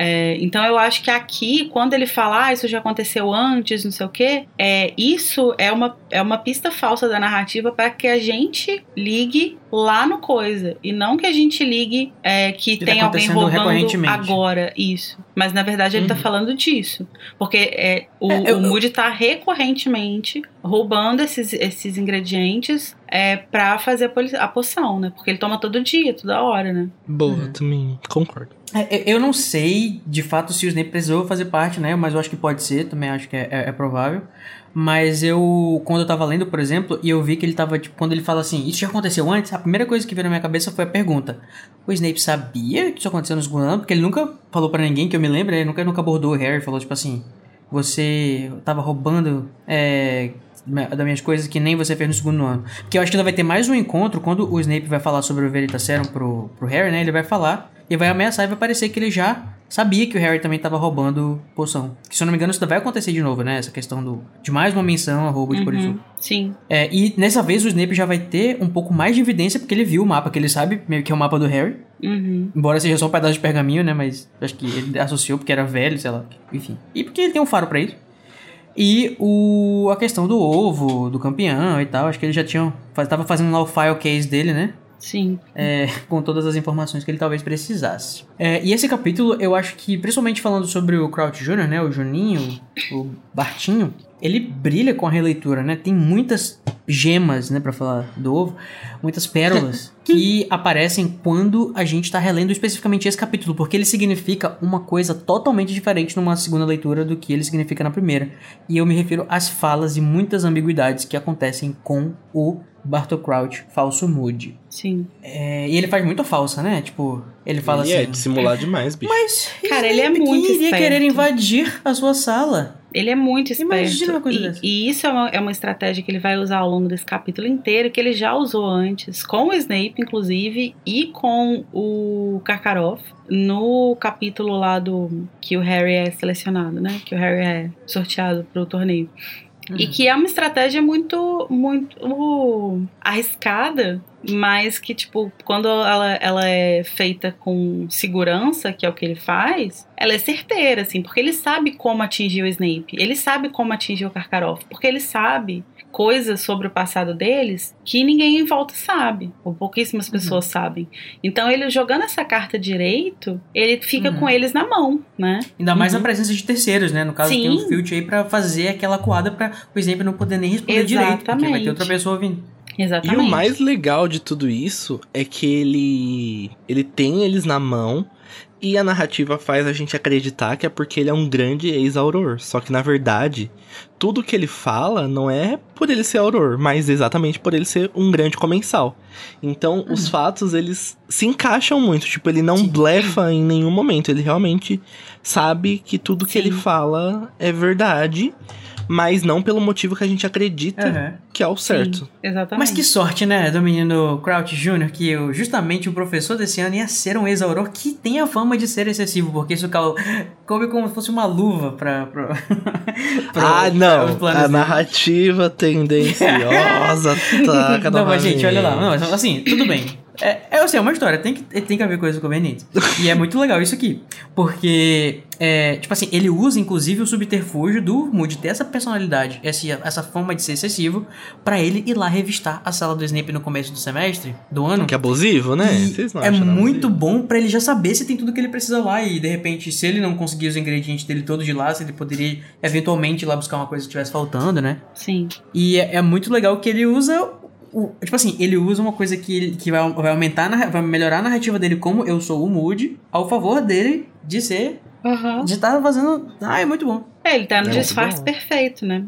É, então eu acho que aqui, quando ele fala, ah, isso já aconteceu antes, não sei o quê, é, isso é uma, é uma pista falsa da narrativa para que a gente ligue lá no coisa. E não que a gente ligue é, que tá tem alguém acontecendo roubando agora. Isso. Mas na verdade ele tá Uhum. falando disso. Porque é, o, É, eu- o Moody tá recorrentemente roubando esses, esses ingredientes é, pra fazer a, a poção, né? Porque ele toma todo dia, toda hora, né? Boa, Uhum. também concordo. É, eu não sei de fato se o Snape precisou fazer parte, né? Mas eu acho que pode ser, também acho que é, é- é provável. Mas eu, quando eu tava lendo, por exemplo, e eu vi que ele tava, tipo, quando ele fala assim, isso já aconteceu antes, a primeira coisa que veio na minha cabeça foi a pergunta: o Snape sabia que isso aconteceu no segundo ano? Porque ele nunca falou pra ninguém que eu me lembro, ele nunca, nunca abordou o Harry, falou, tipo assim, você tava roubando. É, das minhas coisas que nem você fez no segundo ano. Porque eu acho que ainda vai ter mais um encontro quando o Snape vai falar sobre o Veritaserum pro, pro Harry, né? Ele vai falar e vai ameaçar e vai parecer que ele já sabia que o Harry também tava roubando poção. Que, se eu não me engano, isso vai acontecer de novo, né? Essa questão do, de mais uma menção a roubo de Uhum, Porissuco. Sim. É, e nessa vez o Snape já vai ter um pouco mais de evidência porque ele viu o mapa, que ele sabe meio que é o mapa do Harry. Uhum. Embora seja só um pedaço de pergaminho, né? Mas acho que ele associou porque era velho, sei lá. Enfim. E porque ele tem um faro pra isso. E o, a questão do ovo, do campeão e tal. Acho que ele já tinha. faz- Tava fazendo lá o file case dele, né? Sim. É, com todas as informações que ele talvez precisasse. É, e esse capítulo, eu acho que, principalmente falando sobre o Crouch Jr., né? O Juninho, o Bartinho, ele brilha com a releitura, né? Tem muitas gemas, né? Pra falar do ovo, muitas pérolas que aparecem quando a gente tá relendo especificamente esse capítulo, porque ele significa uma coisa totalmente diferente numa segunda leitura do que ele significa na primeira. E eu me refiro às falas e muitas ambiguidades que acontecem com o Bartol Crouch, falso Moody. Sim. É, e ele faz muito falsa, né? Tipo, ele fala ele assim. é dissimular demais, bicho. Mas Cara, ele é muito que iria esperto. querer invadir a sua sala. Ele é muito esperto. Imagina uma coisa e, dessa. e isso é uma, é uma estratégia que ele vai usar ao longo desse capítulo inteiro, que ele já usou antes, com o Snape, inclusive, e com o Karkaroff, no capítulo lá do que o Harry é selecionado, né? Que o Harry é sorteado pro torneio. E Uhum. que é uma estratégia muito, muito arriscada, mas que, tipo, quando ela, ela é feita com segurança, que é o que ele faz, ela é certeira, assim, porque ele sabe como atingir o Snape, ele sabe como atingir o Karkaroff, porque ele sabe coisas sobre o passado deles que ninguém em volta sabe, ou pouquíssimas pessoas sabem. Então, ele jogando essa carta direito, ele fica Uhum. com eles na mão, né? Ainda mais Uhum. a presença de terceiros, né? No caso, Sim. tem o Filch aí pra fazer aquela coada pra o Snape não poder nem responder direito. Porque vai ter Exatamente. outra pessoa vindo. E Exatamente. o mais legal de tudo isso é que ele ele tem eles na mão e a narrativa faz a gente acreditar que é porque ele é um grande ex-auror. Só que na verdade, tudo que ele fala não é por ele ser auror, mas exatamente por ele ser um grande comensal. Então, os fatos eles se encaixam muito, tipo, ele não Sim. blefa em nenhum momento, ele realmente sabe que tudo que Sim. ele fala é verdade. Mas não pelo motivo que a gente acredita Aham. que é o certo. Sim, exatamente. Mas que sorte, né, do menino Crouch Jr., que eu, justamente o professor desse ano ia ser um ex-auror que tem a fama de ser excessivo, porque isso cal- come como se fosse uma luva pra. pra, pra- ah, não. A dele. narrativa tendenciosa taca Não, mas gente, olha lá. Não, assim, tudo bem. É, é, assim, é uma história, tem que, tem que haver coisas convenientes. E é muito legal isso aqui. Porque, é, tipo assim, ele usa inclusive o subterfúgio do Moody ter essa personalidade, essa, essa fama de ser excessivo, pra ele ir lá revistar a sala do Snape no começo do semestre, do ano. Que abusivo, né? Vocês não é muito abusivo? bom pra ele já saber se tem tudo que ele precisa lá e de repente se ele não conseguir os ingredientes dele todos de lá, se ele poderia eventualmente ir lá buscar uma coisa que estivesse faltando, né? Sim. E é, é muito legal que ele usa o, tipo assim, ele usa uma coisa que, que vai, vai aumentar, a narra- vai melhorar a narrativa dele como eu sou o Moody, ao favor dele de ser, Aham. de estar fazendo, ah, é muito bom. É, ele tá no É disfarce perfeito, né?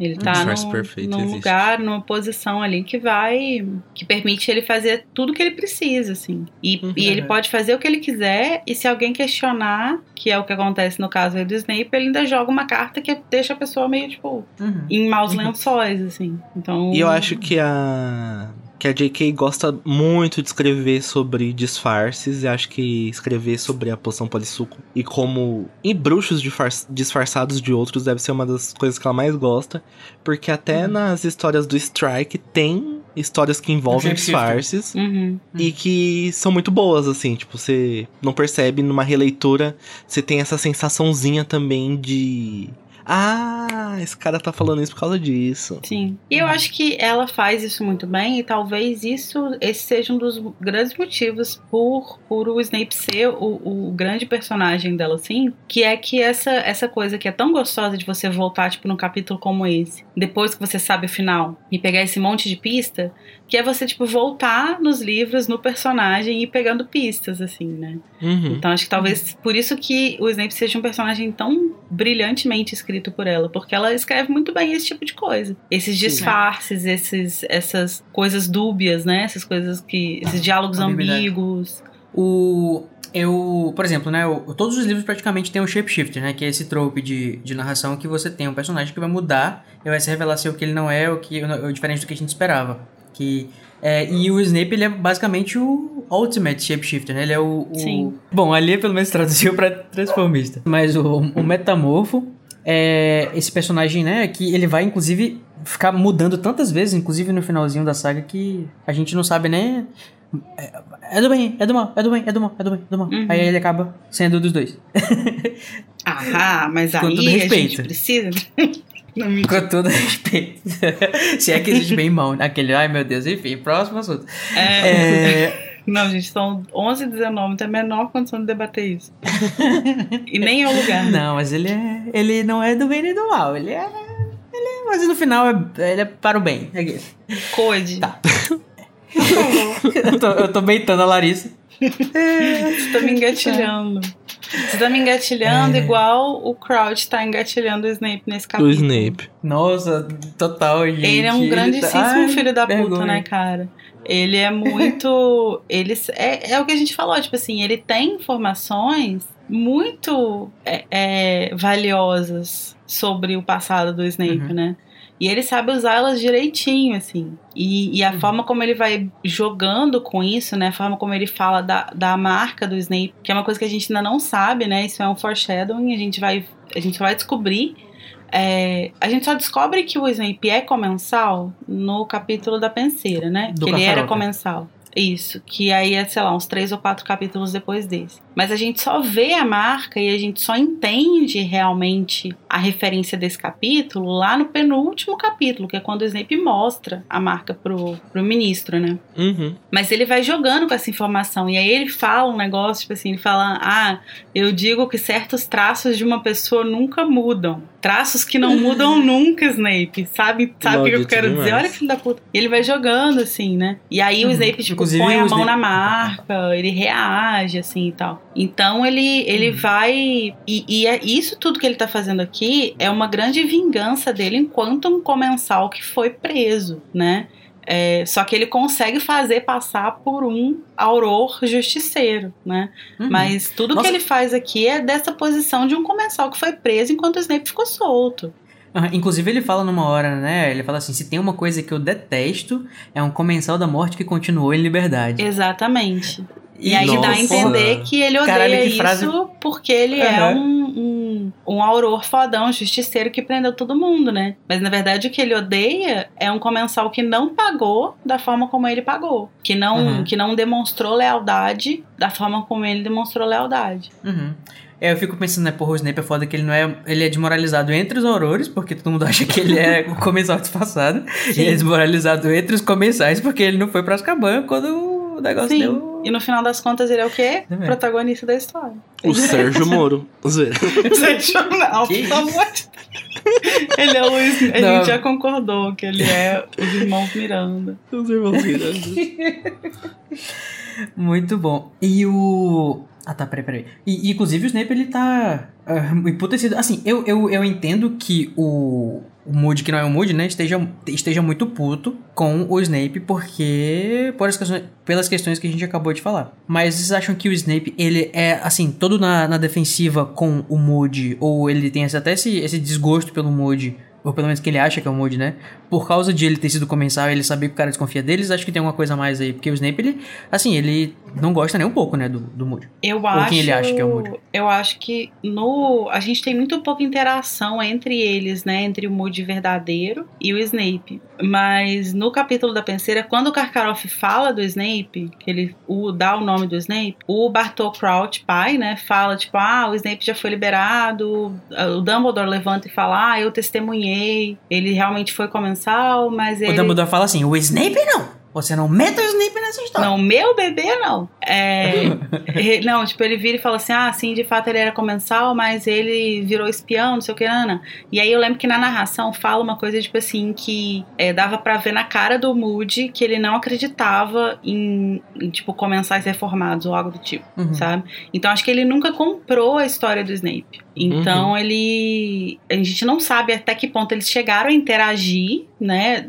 Ele tá disfarce num, perfeito num lugar, numa posição ali que vai. que permite ele fazer tudo que ele precisa, assim. E, Uhum. e ele pode fazer o que ele quiser, e se alguém questionar, que é o que acontece no caso aí do Snape, ele ainda joga uma carta que deixa a pessoa meio, tipo, Uhum. em maus lençóis, assim. Então. E eu acho que a. Que a J.K. gosta muito de escrever sobre disfarces e acho que escrever sobre a poção polissuco e como em bruxos disfar- disfarçados de outros deve ser uma das coisas que ela mais gosta, porque até nas histórias do Strike tem histórias que envolvem disfarces. Uhum. E que são muito boas, assim, tipo, você não percebe numa releitura, você tem essa sensaçãozinha também de. Ah, esse cara tá falando isso por causa disso. Sim. E eu acho que ela faz isso muito bem, e talvez isso esse seja um dos grandes motivos por, por o Snape ser o, o grande personagem dela, assim, que é que essa, essa coisa que é tão gostosa de você voltar, tipo, num capítulo como esse, depois que você sabe o final, e pegar esse monte de pista, que é você, tipo, voltar nos livros, no personagem e ir pegando pistas, assim, né? Uhum. Então acho que talvez por isso que o Snape seja um personagem tão brilhantemente escrito por ela, porque ela escreve muito bem esse tipo de coisa. Esses disfarces, esses, essas coisas dúbias, né? Essas coisas que. esses diálogos Ambiguidade. ambíguos. O. Eu, por exemplo, né? o- todos os livros praticamente têm um shapeshifter, né? Que é esse trope de, de narração que você tem um personagem que vai mudar e vai se revelar ser o que ele não é, o que o diferente do que a gente esperava. Que é, e o Snape ele é basicamente o ultimate shapeshifter, né? Ele é o, o- Sim. bom ali pelo menos traduziu pra transformista, mas o, o metamorfo é esse personagem, né? Que ele vai inclusive ficar mudando tantas vezes, inclusive no finalzinho da saga que a gente não sabe nem é, é do bem, é do mal, é do bem, é do mal, é do bem, é do mal. Uhum. Aí ele acaba sendo dos dois. Ah, mas Com aí a gente precisa. Não me Com todo respeito. Se é que existe bem e mal. Aquele, ai meu Deus, enfim, próximo assunto. É, É, Não, gente, são 11 e 19, não tem a menor condição de debater isso. e nem é o lugar. não, mas ele é. Ele não é do bem nem do mal. Ele é. Ele é mas no final é, ele é para o bem. É. Code. Tá. eu, tô, eu tô beitando a Larissa. Você tá me engatilhando. Você tá me engatilhando É. igual o Crouch tá engatilhando o Snape nesse Do capítulo. Snape. Nossa, total, gente. Ele é um grandíssimo tá- Ai, filho da puta, vergonha. né, cara? Ele é muito. ele é, é o que a gente falou, tipo assim, ele tem informações muito é, é, valiosas sobre o passado do Snape, Uhum. né? E ele sabe usá-las direitinho, assim. E, e a Uhum. forma como ele vai jogando com isso, né? A forma como ele fala da, da marca do Snape, que é uma coisa que a gente ainda não sabe, né? Isso é um foreshadowing, a gente vai, a gente vai descobrir. É, a gente só descobre que o Snape é comensal no capítulo da penseira, né? Do que ele era comensal. Isso, que aí é, sei lá, uns três ou quatro capítulos depois desse. Mas a gente só vê a marca e a gente só entende realmente a referência desse capítulo lá no penúltimo capítulo, que é quando o Snape mostra a marca pro, pro ministro, né? Uhum. Mas ele vai jogando com essa informação. E aí ele fala um negócio, tipo assim, ele fala: Ah, eu digo que certos traços de uma pessoa nunca mudam. Traços que não mudam nunca, Snape. Sabe, sabe o que eu quero dizer? demais. Olha, filho da puta. E ele vai jogando, assim, né? E aí o Uhum. Snape, tipo, Inclusive, põe a o mão Snape- na marca, ele reage, assim e tal. Então ele, ele Uhum. vai. E, e é isso tudo que ele tá fazendo aqui é uma grande vingança dele enquanto um comensal que foi preso, né? É, só que ele consegue fazer passar por um auror justiceiro, né? Uhum. Mas tudo Nossa. que ele faz aqui é dessa posição de um comensal que foi preso enquanto o Snape ficou solto. Ah, Inclusive ele fala numa hora, né? Ele fala assim: se tem uma coisa que eu detesto, é um comensal da morte que continuou em liberdade. Exatamente. E aí dá a entender que ele odeia Caralho, isso frase- porque ele é Aham. um, um, um auror fodão, justiceiro que prendeu todo mundo, né? Mas na verdade o que ele odeia é um comensal que não pagou da forma como ele pagou. Que não, Uhum. que não demonstrou lealdade da forma como ele demonstrou lealdade. Uhum. É, eu fico pensando, né, porra, o Snape é foda que ele não é. Ele é desmoralizado entre os aurores, porque todo mundo acha que ele é o comensal disfarçado. E ele é desmoralizado entre os comensais, porque ele não foi pra Azkaban quando negócio Sim. deu. E no final das contas ele é o quê? Também. Protagonista da história. O Sérgio Moro. Sensacional, Que pelo amor. Ele é o. A Não. gente já concordou que ele é os irmãos Miranda. Os irmãos Miranda. Muito bom. E o. Ah, tá, peraí, peraí. E, e, inclusive o Snape, ele tá. Uh, emputecido. Assim, eu, eu, eu entendo que o. O Moody, que não é o Moody, né? Esteja, esteja muito puto com o Snape, porque. Por as questões, pelas questões que a gente acabou de falar. Mas vocês acham que o Snape, ele é, assim, todo na, na defensiva com o Moody? Ou ele tem até esse, esse desgosto pelo Moody? Ou pelo menos que ele acha que é o Moody, né? Por causa de ele ter sido comensal ele saber que o cara desconfia deles, acho que tem alguma coisa mais aí. Porque o Snape, ele, assim, ele não gosta nem um pouco, né, do, do Moody. Eu Ou acho. quem ele acha que é o Moody. Eu acho que no. A gente tem muito pouca interação entre eles, né? Entre o Moody verdadeiro e o Snape. Mas no capítulo da penseira, quando o Karkaroff fala do Snape, que ele o, dá o nome do Snape, o Bartol Crouch, pai, né? Fala, tipo, ah, o Snape já foi liberado. O Dumbledore levanta e fala, ah, eu testemunhei. Ele realmente foi comensal, mas O ele. Dumbledore fala assim, o Snape não! Você não meta o Snape nessa história. Não, meu bebê não. É, não, tipo, ele vira e fala assim: ah, sim, de fato ele era comensal, mas ele virou espião, não sei o que, Ana. E aí eu lembro que na narração fala uma coisa, tipo assim, que é, dava pra ver na cara do Moody que ele não acreditava em, em, tipo, comensais reformados ou algo do tipo, Uhum. sabe? Então acho que ele nunca comprou a história do Snape. Então ele. A gente não sabe até que ponto eles chegaram a interagir, né,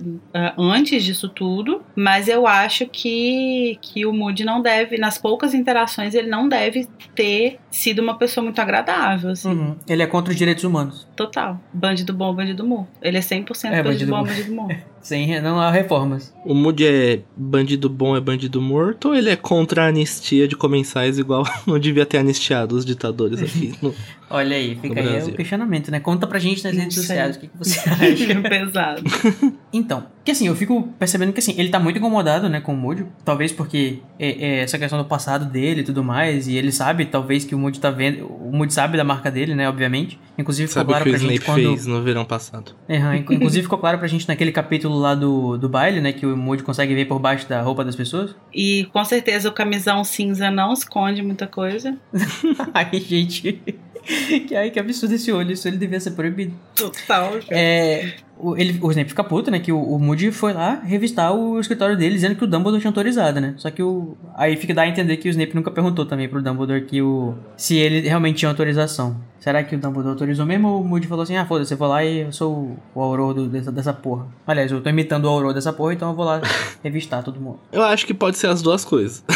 antes disso tudo, mas eu acho que, que o Moody não deve, nas poucas interações, ele não deve ter sido uma pessoa muito agradável, assim, Uhum. Ele é contra os direitos humanos. total. Bandido bom, bandido morto. Ele é 100% É, bandido, bandido bom, bom. bandido morto. Sem, não há reformas. O Moody é bandido bom, é bandido morto, ou ele é contra a anistia de comensais, igual não devia ter anistiado os ditadores aqui? no- Olha aí, fica No aí Brasil. o questionamento, né? Conta pra gente nas redes sociais o que, que você acha. Pesado. Então, que assim, eu fico percebendo que assim, ele tá muito incomodado, né, com o Moody. Talvez porque é, é essa questão do passado dele e tudo mais. E ele sabe, talvez, que o Moody tá vendo. O Moody sabe da marca dele, né, obviamente. Inclusive ficou Sabe o claro que o pra gente Snape quando. fez no verão passado? Inc- inclusive ficou claro pra gente naquele capítulo lá do, do baile, né? Que o Moody consegue ver por baixo da roupa das pessoas. E com certeza o camisão cinza não esconde muita coisa. Ai, gente. que, ai, que absurdo esse olho. Isso ele devia ser proibido. Total. É, o, ele, o Snape fica puto, né? Que o, o Moody foi lá revistar o escritório dele, dizendo que o Dumbledore tinha autorizado, né? Só que o. Aí fica dar a entender que o Snape nunca perguntou também pro Dumbledore que o. Se ele realmente tinha autorização. Será que o Dumbledore autorizou mesmo ou o Moody falou assim: ah, foda-se, eu vou lá e eu sou o, auror do- dessa, dessa porra. Aliás, eu tô imitando o auror dessa porra, então eu vou lá revistar todo mundo. Eu acho que pode ser as duas coisas.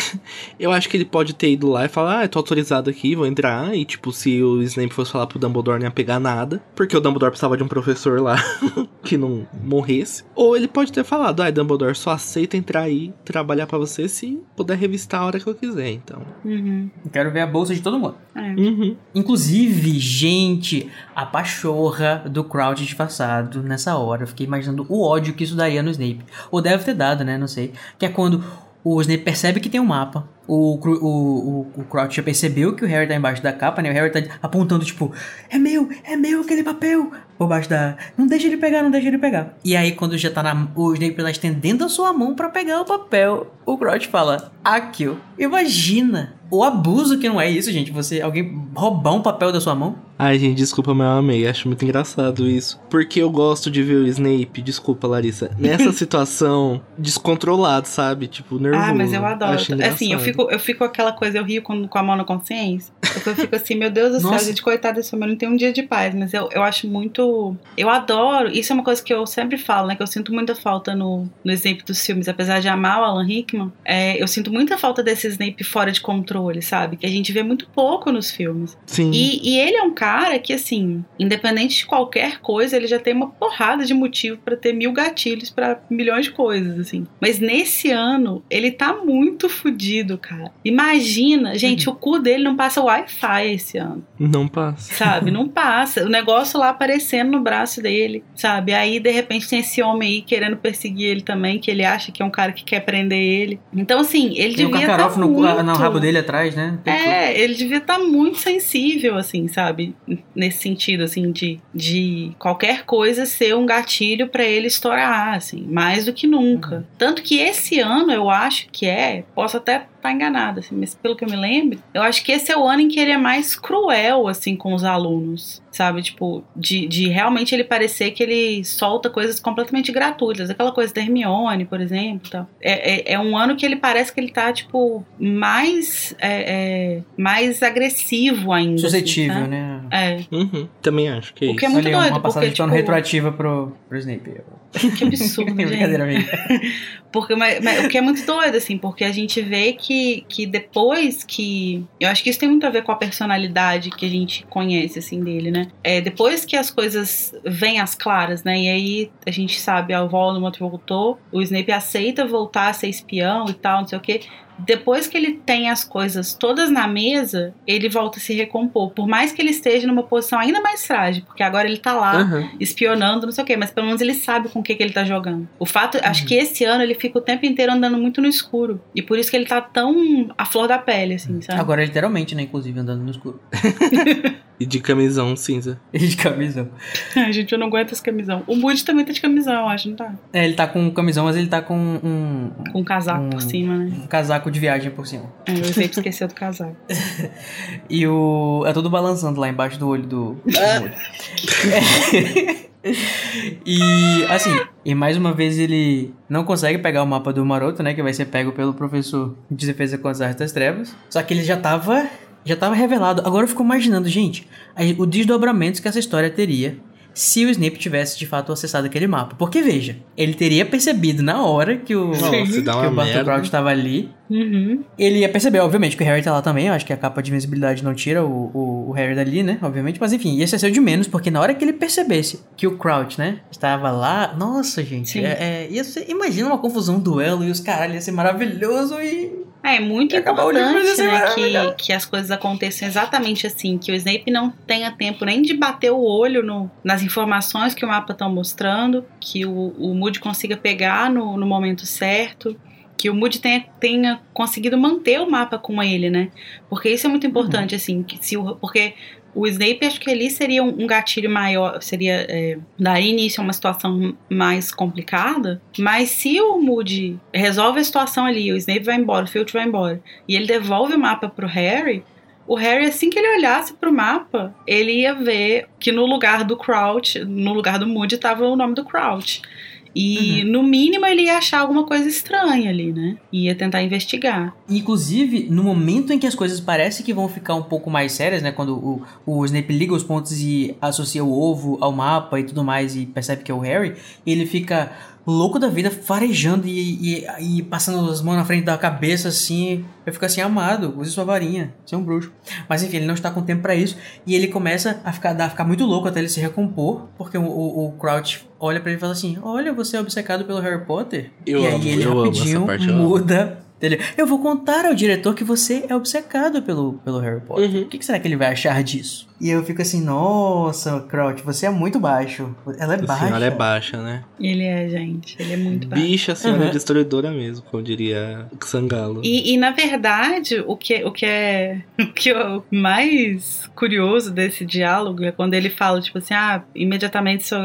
Eu acho que ele pode ter ido lá e falar, ah, eu tô autorizado aqui, vou entrar. E, tipo, se o Snape fosse falar pro Dumbledore, não ia pegar nada. Porque o Dumbledore precisava de um professor lá que não morresse. Ou ele pode ter falado, ah, Dumbledore, só aceita entrar aí, trabalhar pra você se puder revistar a hora que eu quiser, então. Uhum. Eu quero ver a bolsa de todo mundo. É. Uhum. Inclusive, gente, a pachorra do Crouch disfarçado nessa hora. Eu fiquei imaginando o ódio que isso daria no Snape. Ou deve ter dado, né? Não sei. Que é quando o Snape percebe que tem um mapa. O, o, o, o Crouch já percebeu que o Harry tá embaixo da capa, né? O Harry tá apontando, tipo, é meu, é meu aquele papel. Por baixo da. Não deixa ele pegar, não deixa ele pegar. E aí, quando já tá na. O Snape lá estendendo a sua mão pra pegar o papel, o Crouch fala, aqui, ó. Imagina o abuso que não é isso, gente. Você, alguém roubar um papel da sua mão. Ai, gente, desculpa, mas eu amei. Acho muito engraçado isso. Porque eu gosto de ver o Snape, desculpa, Larissa, nessa situação descontrolado, sabe? Tipo, nervoso. Ah, mas eu adoro. Assim, eu fico, eu fico aquela coisa, eu rio com, com a mão na consciência. Eu fico assim, meu Deus do céu, gente, coitada desse homem, não tem um dia de paz. Mas eu, eu acho muito. Eu adoro. Isso é uma coisa que eu sempre falo, né? Que eu sinto muita falta no, no Snape dos filmes. Apesar de amar o Alan Rickman, é, eu sinto muita falta desse Snape fora de controle, sabe? Que a gente vê muito pouco nos filmes. Sim. E, e ele é um cara que, assim, independente de qualquer coisa, ele já tem uma porrada de motivo pra ter mil gatilhos pra milhões de coisas, assim. Mas nesse ano, ele tá muito fudido, cara. Imagina, gente, o cu dele não passa Wi-Fi esse ano, Não passa. sabe? Não passa. O negócio lá aparecendo no braço dele, sabe? Aí, de repente, tem esse homem aí querendo perseguir ele também, que ele acha que é um cara que quer prender ele. Então, assim, ele Tem um devia Karkaroff tá no, muito... no rabo dele atrás, né? Tem tudo. É, ele devia estar muito sensível, assim, sabe? Nesse sentido, assim, de, de qualquer coisa ser um gatilho pra ele estourar, assim, mais do que nunca. Tanto que esse ano eu acho que é, posso até estar enganada, assim, mas pelo que eu me lembro, eu acho que esse é o ano em que ele é mais cruel, assim, com os alunos. Sabe, tipo, de, de realmente ele parecer que ele solta coisas completamente gratuitas. Aquela coisa da Hermione, por exemplo. Tal. É, é, é um ano que ele parece que ele tá, tipo, mais, é, é, mais agressivo ainda. assim, Suscetível, sabe? né? É. Uhum, também acho que é O que é muito Olha, doido, uma passagem porque, tipo- retroativa pro, pro Snape. Que absurdo, gente. Brincadeira. Porque, mas, mas o que é muito doido, assim, porque a gente vê que, que depois que. Eu acho que isso tem muito a ver com a personalidade que a gente conhece, assim, dele, né? É, depois que as coisas vêm às claras, né? E aí a gente sabe, a Voldemort voltou, o Snape aceita voltar a ser espião e tal, não sei o quê. Depois que ele tem as coisas todas na mesa, ele volta a se recompor. Por mais que ele esteja numa posição ainda mais frágil, porque agora ele tá lá Uhum. espionando, não sei o quê, mas pelo menos ele sabe com o que, que ele tá jogando. O fato, acho que esse ano ele fica o tempo inteiro andando muito no escuro. E por isso que ele tá tão à flor da pele, assim, sabe? Agora, literalmente, né? Inclusive, andando no escuro. E de camisão cinza. E de camisão. Ai, gente, eu não aguento esse camisão. O Moody também tá de camisão, eu acho, não tá? É, ele tá com camisão, mas ele tá com um, Com um casaco Hum. por cima, né? um casaco de viagem por cima. É, eu sempre esqueceu do casaco. E o. É todo balançando lá embaixo do olho do. É. E assim, e mais uma vez ele não consegue pegar o mapa do Maroto, né? Que vai ser pego pelo professor de defesa contra as artes das trevas. Só que ele já tava. Já tava revelado. Agora eu fico imaginando, gente, o desdobramento que essa história teria se o Snape tivesse de fato acessado aquele mapa. Porque veja, ele teria percebido na hora que o, Nossa, que o merda. Crouch tava ali. Uhum. Ele ia perceber, obviamente, que o Harry tá lá também. Eu acho que a capa de invisibilidade não tira o, o, o Harry dali, né? Obviamente. Mas enfim, ia ser de menos, porque na hora que ele percebesse que o Crouch, né, estava lá. Nossa, gente. Sim. É, é, ia ser, imagina uma confusão, um duelo e os caralho, ia ser maravilhoso e. É, é muito E ia importante, né, maravilhoso. que, que as coisas aconteçam exatamente assim, que o Snape não tenha tempo nem de bater o olho no, nas informações que o mapa estão mostrando, que o, o Moody consiga pegar no, no momento certo, que o Moody tenha, tenha conseguido manter o mapa com ele, né? Porque isso é muito importante, assim, que se o, porque o Snape acho que ali seria um, um gatilho maior, seria é, dar início a uma situação mais complicada, mas se o Moody resolve a situação ali, o Snape vai embora, o Filch vai embora, e ele devolve o mapa pro Harry, o Harry, assim que ele olhasse pro mapa, ele ia ver que no lugar do Crouch, no lugar do Moody, tava o nome do Crouch. E no mínimo ele ia achar alguma coisa estranha ali, né? Ia tentar investigar. Inclusive, no momento em que as coisas parecem que vão ficar um pouco mais sérias, né? Quando o, o Snape liga os pontos e associa o ovo ao mapa e tudo mais e percebe que é o Harry, ele fica louco da vida, farejando e, e, e passando as mãos na frente da cabeça assim. Eu fico assim, amado, use sua varinha, você é um bruxo. Mas enfim, ele não está com tempo pra isso e ele começa a ficar, a ficar muito louco até ele se recompor, porque o, o, o Crouch olha pra ele e fala assim: Olha, você é obcecado pelo Harry Potter? Eu e amo, aí ele eu amo rapidinho parte, amo. muda. Ele, eu vou contar ao diretor que você é obcecado pelo, pelo Harry Potter. Uhum. O que, que será que ele vai achar disso? E eu fico assim, nossa, Crouch, você é muito baixo. Ela é A baixa. senhora é baixa, né? Ele é, gente. Ele é muito baixo. Bicha, a senhora Uhum. é destruidora mesmo, como diria Xangalo. E, e, na verdade, o que, o que é o que é mais curioso desse diálogo é quando ele fala, tipo assim, ah, imediatamente seu,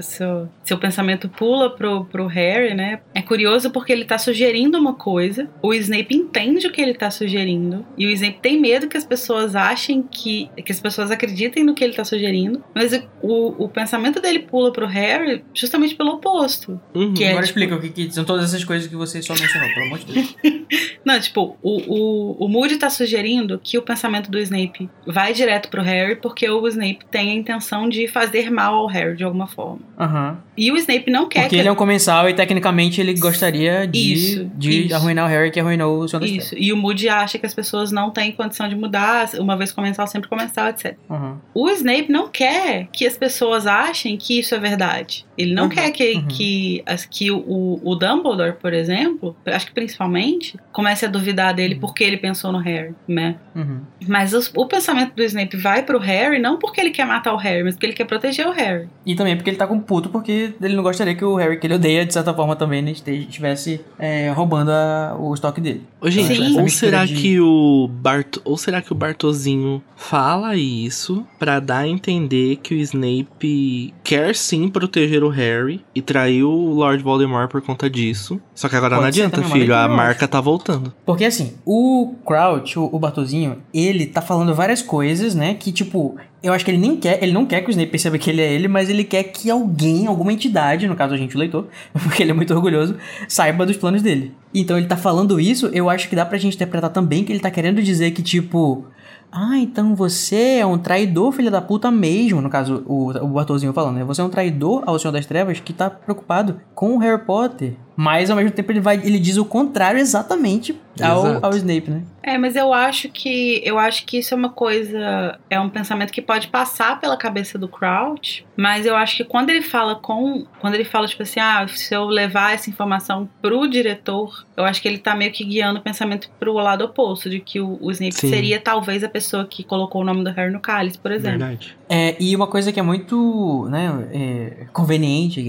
seu, seu pensamento pula pro, pro Harry, né? É curioso porque ele tá sugerindo uma coisa, o Snape entende o que ele tá sugerindo, e o Snape tem medo que as pessoas achem que. que as pessoas acreditem no que ele tá sugerindo, mas o, o pensamento dele pula pro Harry justamente pelo oposto. Uhum. que é- Agora tipo- explica o que, que são todas essas coisas que você só mencionou, pelo amor de Deus. Não, tipo, o, o, o Moody tá sugerindo que o pensamento do Snape vai direto pro Harry porque o Snape tem a intenção de fazer mal ao Harry de alguma forma. Aham. E o Snape não quer Porque que ele é um comensal e tecnicamente ele gostaria de, Isso, de isso. arruinar o Harry que arruinou o Senhor das Isso. E o Moody acha que as pessoas não têm condição de mudar, uma vez comensal, sempre comensal, etc. Aham. O Snape não quer que as pessoas achem que isso é verdade. Ele não Uhum, quer que, uhum. que, as, que o, o Dumbledore, por exemplo, acho que principalmente, comece a duvidar dele porque ele pensou no Harry, né? Uhum. Mas os- o pensamento do Snape vai pro Harry não porque ele quer matar o Harry, mas porque ele quer proteger o Harry. E também porque ele tá com puto, porque ele não gostaria que o Harry, que ele odeia, de certa forma também, né, estivesse é, roubando a- o estoque dele. Ô, gente, Sim. ou será de- que o Bart, ou será que o Bartozinho fala isso pra dar a entender que o Snape quer sim proteger o Harry e traiu o Lord Voldemort por conta disso? Só que agora Pode não adianta, filho, a marca tá voltando. Porque assim, o Crouch, o, o Bartozinho, ele tá falando várias coisas, né? Que tipo, eu acho que ele nem quer, ele não quer que o Snape perceba que ele é ele, mas ele quer que alguém, alguma entidade, no caso a gente, o leitor, porque ele é muito orgulhoso, saiba dos planos dele. Então ele tá falando isso, eu acho que dá pra gente interpretar também que ele tá querendo dizer que, tipo, Ah, então você é um traidor, filha da puta mesmo. No caso, o, o Bartolzinho falando, né? Você é um traidor ao Senhor das Trevas que tá preocupado com o Harry Potter. Mas ao mesmo tempo ele vai, ele diz o contrário exatamente ao, ao Snape, né? É, mas eu acho que eu acho que isso é uma coisa, é um pensamento que pode passar pela cabeça do Crouch, mas eu acho que quando ele fala com, quando ele fala tipo assim, ah, se eu levar essa informação pro diretor, eu acho que ele tá meio que guiando o pensamento pro lado oposto, de que o, o Snape Sim. seria talvez a pessoa que colocou o nome do Harry no cálice, por exemplo. Verdade. É, e uma coisa que é muito né, é, conveniente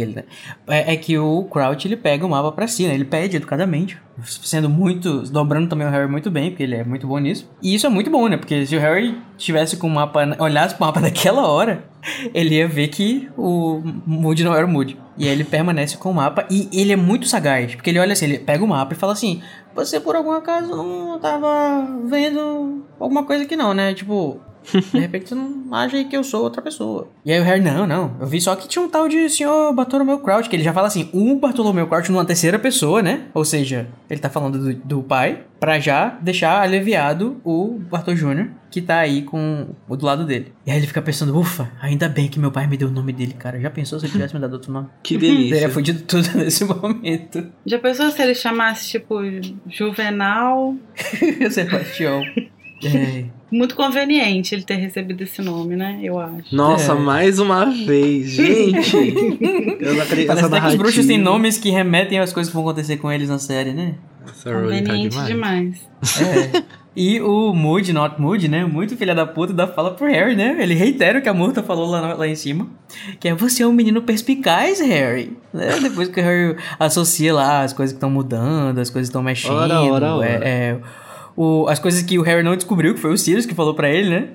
é, é que o Crouch ele pega o mapa pra si, né? Ele pede educadamente, sendo muito. dobrando também o Harry muito bem, porque ele é muito bom nisso. E isso é muito bom, né? Porque se o Harry tivesse com o mapa, olhasse pro mapa daquela hora, ele ia ver que o Moody não era o Moody. E aí ele permanece com o mapa e ele é muito sagaz, porque ele olha assim, ele pega o mapa e fala assim: Você por algum acaso não tava vendo alguma coisa aqui não, né? Tipo, de repente você não acha que eu sou outra pessoa. E aí o Harry, não, não. Eu vi só que tinha um tal de senhor Bartolomeu Crouch, que ele já fala assim, um Bartolomeu Crouch numa terceira pessoa, né? Ou seja, ele tá falando do, do pai, pra já deixar aliviado o Bartol Jr., que tá aí com o do lado dele. E aí ele fica pensando, ufa, ainda bem que meu pai me deu o nome dele, cara. Já pensou se ele tivesse me dado outro nome? Que Teria delícia. fudido tudo nesse momento. Já pensou se ele chamasse tipo Juvenal? Sebastião. É. Muito conveniente ele ter recebido esse nome, né? Eu acho. Nossa, É. mais uma vez, gente. Eu não acredito Parece até que os bruxos têm nomes que remetem às coisas que vão acontecer com eles na série, né? Essa tá Conveniente demais. demais. É. E o Moody, not Moody, né? Muito filha da puta, dá fala pro Harry, né? Ele reitera o que a Murta falou lá, lá em cima. Que é você é um menino perspicaz, Harry. Né? Depois que o Harry associa lá as coisas que estão mudando, as coisas que estão mexendo. Ora, ora, ora. É, é, o, as coisas que o Harry não descobriu, que foi o Sirius que falou pra ele, né?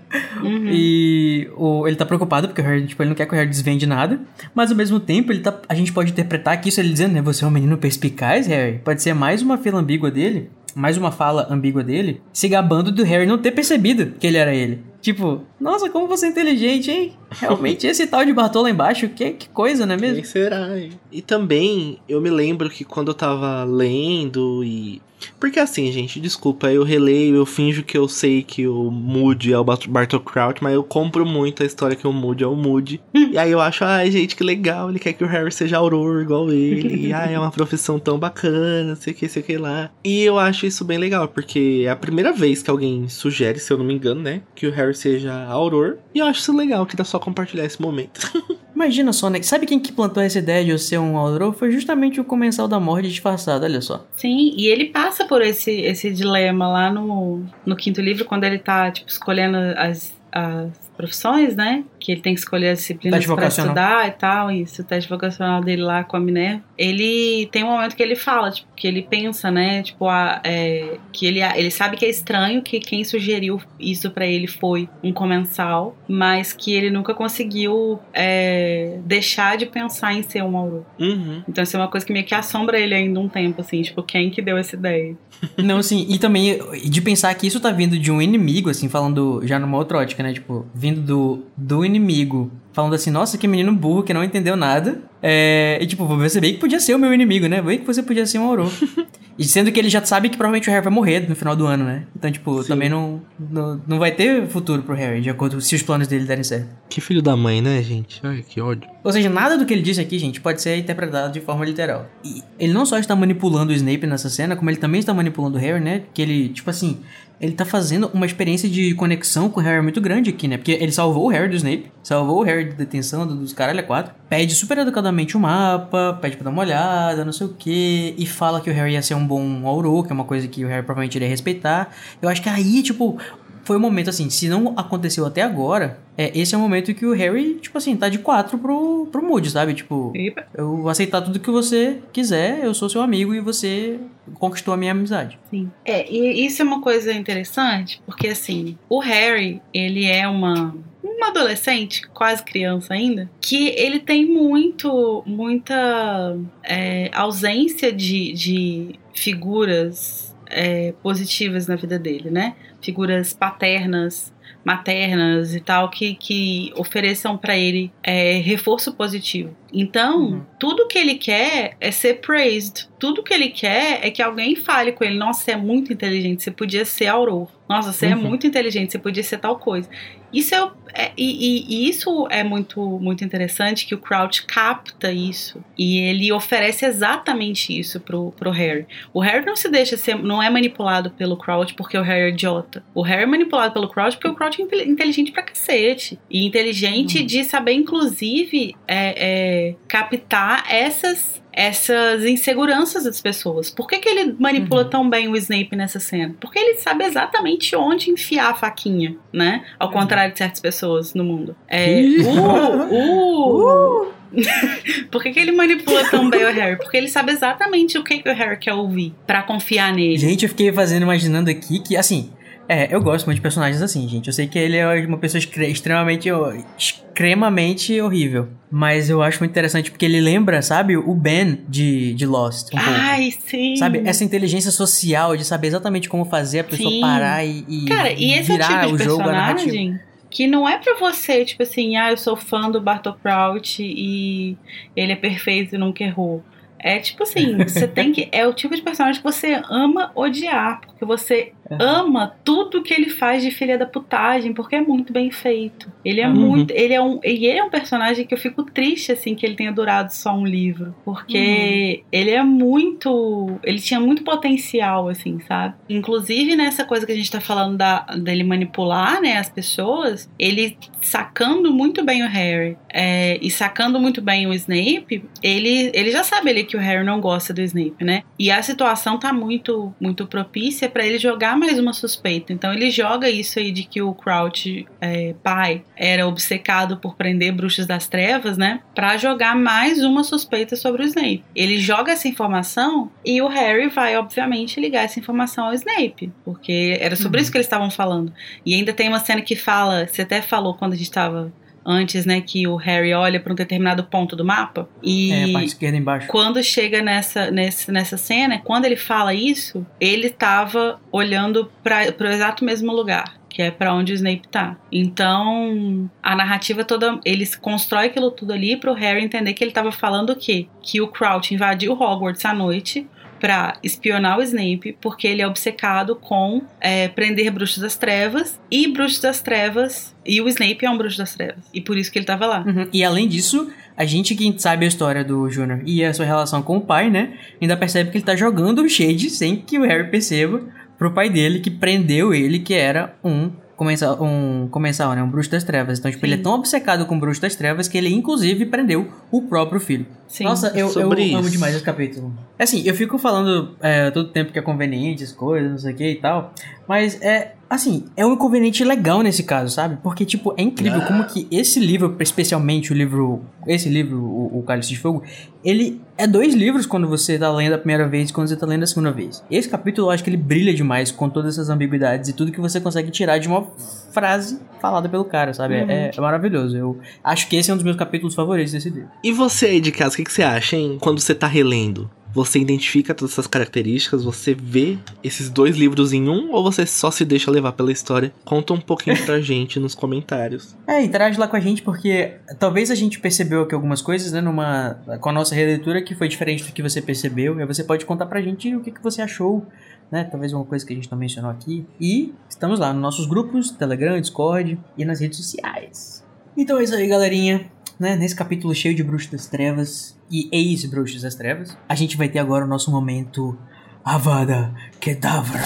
Uhum. E o, ele tá preocupado porque o Harry, tipo, ele não quer que o Harry desvende nada. Mas ao mesmo tempo, ele tá, a gente pode interpretar que isso ele dizendo, né? Você é um menino perspicaz, Harry. Pode ser mais uma fila ambígua dele, mais uma fala ambígua dele, se gabando do Harry não ter percebido que ele era ele. Tipo, nossa, como você é inteligente, hein? Realmente, esse tal de Bartô lá embaixo, que, que coisa, não é mesmo? Quem será, hein? E também, eu me lembro que quando eu tava lendo e. Porque assim, gente, desculpa, eu releio, eu finjo que eu sei que o Moody é o Bart- Bartol Crouch, mas eu compro muito a história que o Moody é o Moody. e aí eu acho, ai, gente, que legal, ele quer que o Harry seja auror igual ele. ai, é uma profissão tão bacana, sei o que, sei o que lá. E eu acho isso bem legal, porque é a primeira vez que alguém sugere, se eu não me engano, né, que o Harry seja auror. E eu acho isso legal, que dá só compartilhar esse momento. Imagina só, né? Sabe quem que plantou essa ideia de eu ser um Auror? Foi justamente o Comensal da Morte disfarçado, olha só. Sim, e ele passa por esse, esse dilema lá no, no quinto livro, quando ele tá, tipo, escolhendo as, as profissões, né? Que ele tem que escolher as disciplinas vocacional. estudar e tal, isso, o teste vocacional dele lá com a Minerva. Ele tem um momento que ele fala, tipo, que ele pensa, né? Tipo, a, é, que ele, ele sabe que é estranho que quem sugeriu isso pra ele foi um comensal, mas que ele nunca conseguiu é, deixar de pensar em ser um auror. uhum. Então isso é uma coisa que meio que assombra ele ainda um tempo, assim, tipo, quem que deu essa ideia? Não, assim, e também de pensar que isso tá vindo de um inimigo, assim, falando já numa outra ótica, né? Tipo, vindo do, do inimigo, falando assim, nossa, que menino burro que não entendeu nada. É, e tipo, você bem que podia ser o meu inimigo, né? Bem que você podia ser um Auror. e sendo que ele já sabe que provavelmente o Harry vai morrer no final do ano, né? Então, tipo, Sim. também não, não, não vai ter futuro pro Harry, de acordo se os planos dele derem certo. Que filho da mãe, né, gente? Ai, que ódio. Ou seja, nada do que ele disse aqui, gente, pode ser interpretado de forma literal. E ele não só está manipulando o Snape nessa cena, como ele também está manipulando o Harry, né? Que ele, tipo assim, ele tá fazendo uma experiência de conexão com o Harry muito grande aqui, né? Porque ele salvou o Harry do Snape, salvou o Harry de detenção do- dos caralho a quatro, pede super educadamente o mapa, pede pra dar uma olhada, não sei o que, e fala que o Harry ia ser um bom auror, que é uma coisa que o Harry provavelmente iria respeitar. Eu acho que aí, tipo, foi o momento assim, se não aconteceu até agora, é, esse é o momento que o Harry, tipo assim, tá de quatro pro, pro Moody, sabe? Tipo, Epa. eu vou aceitar tudo que você quiser, eu sou seu amigo e você conquistou a minha amizade. Sim. É, e isso é uma coisa interessante, porque assim, o Harry, ele é uma uma adolescente, quase criança ainda, que ele tem muito, muita é, ausência de, de figuras é, positivas na vida dele, né? Figuras paternas, maternas e tal, que, que ofereçam para ele é, reforço positivo. Então, Uhum. tudo que ele quer é ser praised. Tudo que ele quer é que alguém fale com ele: Nossa, você é muito inteligente, você podia ser Auror. Nossa, você é Uhum. muito inteligente, você podia ser tal coisa. Isso é, é- e, e- isso é muito, muito interessante que o Crouch capta isso e ele oferece exatamente isso pro, pro Harry. O Harry não se deixa ser, não é manipulado pelo Crouch porque o Harry é idiota. O Harry é manipulado pelo Crouch porque o Crouch é inte- inteligente pra cacete. E inteligente Uhum. de saber, inclusive, é, é, captar essas essas inseguranças das pessoas. Por que, que ele manipula Uhum. tão bem o Snape nessa cena? Porque ele sabe exatamente onde enfiar a faquinha, né? Ao Uhum. contrário de certas pessoas no mundo. É, Ih. uh, uh. Por que, que ele manipula tão bem o Harry? Porque ele sabe exatamente o que, que o Harry quer ouvir pra confiar nele. Gente, eu fiquei fazendo, imaginando aqui que, assim, é, eu gosto muito de personagens assim, gente. Eu sei que ele é uma pessoa extremamente, extremamente horrível. Mas eu acho muito interessante porque ele lembra, sabe, o Ben de, de Lost. Um pouco. Ai, sim. Sabe, essa inteligência social de saber exatamente como fazer a pessoa Sim. parar e, e Cara, e esse é o virar tipo de o jogo, a narrativa. personagem que não é pra você, tipo assim, ah, eu sou fã do Bartol Prout e ele é perfeito e nunca errou. É tipo assim, você tem que. É o tipo de personagem que você ama odiar, porque você ama tudo que ele faz de filha da putagem, porque é muito bem feito. Ele é Uhum. muito. Ele é um. E ele é um personagem que eu fico triste, assim, que ele tenha durado só um livro. Porque ele é muito. Ele tinha muito potencial, assim, sabe? Inclusive nessa coisa que a gente tá falando da, dele manipular, né, as pessoas, ele sacando muito bem o Harry é, e sacando muito bem o Snape, ele, ele já sabe ali que o Harry não gosta do Snape, né? E a situação tá muito, muito propícia pra ele jogar mais uma suspeita. Então ele joga isso aí de que o Crouch, é, pai, era obcecado por prender bruxos das trevas, né? Pra jogar mais uma suspeita sobre o Snape. Ele joga essa informação e o Harry vai, obviamente, ligar essa informação ao Snape, porque era sobre Uhum. isso que eles estavam falando. E ainda tem uma cena que fala, você até falou quando a gente tava antes, né, que o Harry olha para um determinado ponto do mapa e É, a parte esquerda embaixo. quando chega nessa, nessa, nessa cena, quando ele fala isso, ele tava olhando para o exato mesmo lugar. Que é pra onde o Snape tá. Então, a narrativa toda. Eles constrói aquilo tudo ali pro Harry entender que ele tava falando o quê? Que o Crouch invadiu Hogwarts à noite pra espionar o Snape, porque ele é obcecado com é, prender bruxos das trevas e bruxos das trevas. E o Snape é um bruxo das trevas. E por isso que ele tava lá. Uhum. E além disso, a gente que sabe a história do Júnior e a sua relação com o pai, né? Ainda percebe que ele tá jogando o Shade sem que o Harry perceba pro pai dele que prendeu ele, que era um comensal, um comensal, né? Um bruxo das trevas. Então, tipo, ele é Sim. tão obcecado com o bruxo das trevas que ele, inclusive, prendeu o próprio filho. Sim. Nossa, eu, eu amo demais esse capítulo. Assim, eu fico falando é, todo tempo que é conveniente as coisas, não sei o que e tal. Mas é. Assim, é um inconveniente legal nesse caso, sabe? Porque, tipo, é incrível como que esse livro, especialmente o livro. Esse livro, o, o Cálice de Fogo, ele é dois livros quando você tá lendo a primeira vez e quando você tá lendo a segunda vez. Esse capítulo eu acho que ele brilha demais com todas essas ambiguidades e tudo que você consegue tirar de uma frase falada pelo cara, sabe? Uhum. É, é maravilhoso. Eu acho que esse é um dos meus capítulos favoritos desse livro. E você aí de casa, o que, que você acha, hein? Quando você tá relendo, você identifica todas essas características, você vê esses dois livros em um, ou você só se deixa levar pela história? Conta um pouquinho pra gente nos comentários. É, interage lá com a gente, porque talvez a gente percebeu aqui algumas coisas, né, numa, com a nossa releitura que foi diferente do que você percebeu, e aí você pode contar pra gente o que, que você achou, né, talvez uma coisa que a gente não mencionou aqui. E estamos lá nos nossos grupos, Telegram, Discord e nas redes sociais. Então é isso aí, galerinha. Né, nesse capítulo cheio de bruxos das trevas e ex-bruxos das trevas, a gente vai ter agora o nosso momento Avada Kedavra.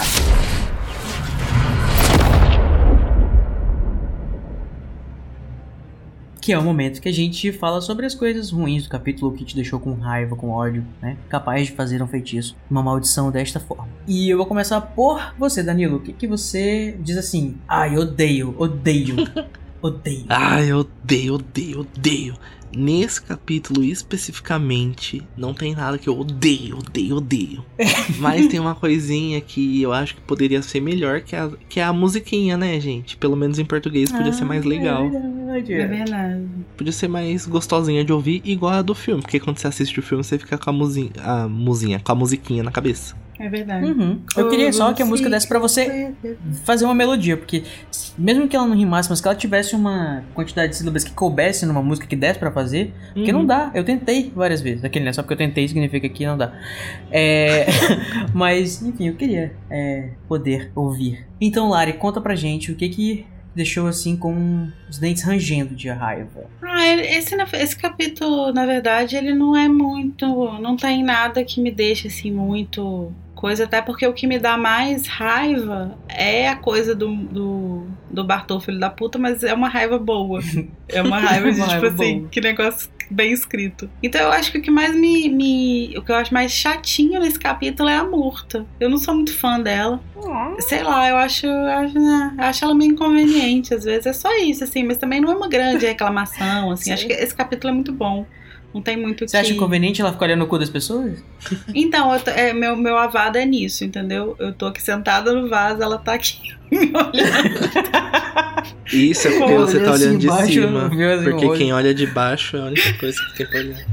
Que é o momento que a gente fala sobre as coisas ruins do capítulo, que te deixou com raiva, com ódio, né? Capaz de fazer um feitiço, uma maldição desta forma. E eu vou começar por você, Danilo. O que, que você diz assim? Ai, odeio, odeio, odeio. Ai, eu odeio, odeio, odeio. Nesse capítulo especificamente, não tem nada que eu odeio, odeio, odeio. Mas tem uma coisinha que eu acho que poderia ser melhor, que é a, que é a musiquinha, né, gente? Pelo menos em português podia ser mais legal. É verdade, É é. verdade. Podia ser mais gostosinha de ouvir, igual a do filme. Porque quando você assiste o filme, você fica com a musinha, a musinha, com a musiquinha na cabeça. É verdade. Uhum. Eu queria só que a música desse pra você fazer uma melodia, porque mesmo que ela não rimasse, mas que ela tivesse uma quantidade de sílabas que coubesse numa música que desse pra fazer, porque não dá. Eu tentei várias vezes. Aquele, né? Só porque eu tentei significa que não dá. É... mas, enfim, eu queria é, poder ouvir. Então, Lari, conta pra gente o que que deixou assim com os dentes rangendo de raiva. Ah, esse, esse capítulo, na verdade, ele não é muito. Não tem nada que me deixe assim muito coisa, até porque o que me dá mais raiva é a coisa do, do, do Bartol, filho da puta, mas é uma raiva boa. É uma raiva de, Uma tipo raiva assim, boa. que negócio bem escrito. Então eu acho que o que mais me, me. O que eu acho mais chatinho nesse capítulo é a Murta. Eu não sou muito fã dela. Sei lá, eu acho, acho, né, eu acho ela meio inconveniente, às vezes. É só isso, assim, mas também não é uma grande reclamação, assim. Acho que esse capítulo é muito bom. Não tem muito o Você acha que... inconveniente ela ficar olhando o cu das pessoas? Então, eu tô- é, meu, meu avado é nisso, entendeu? Eu tô aqui sentada no vaso, ela tá aqui me olhando. Isso é porque você tá assim olhando de embaixo, cima. assim, Porque olha. quem olha de baixo é a única coisa que tem pra olhar.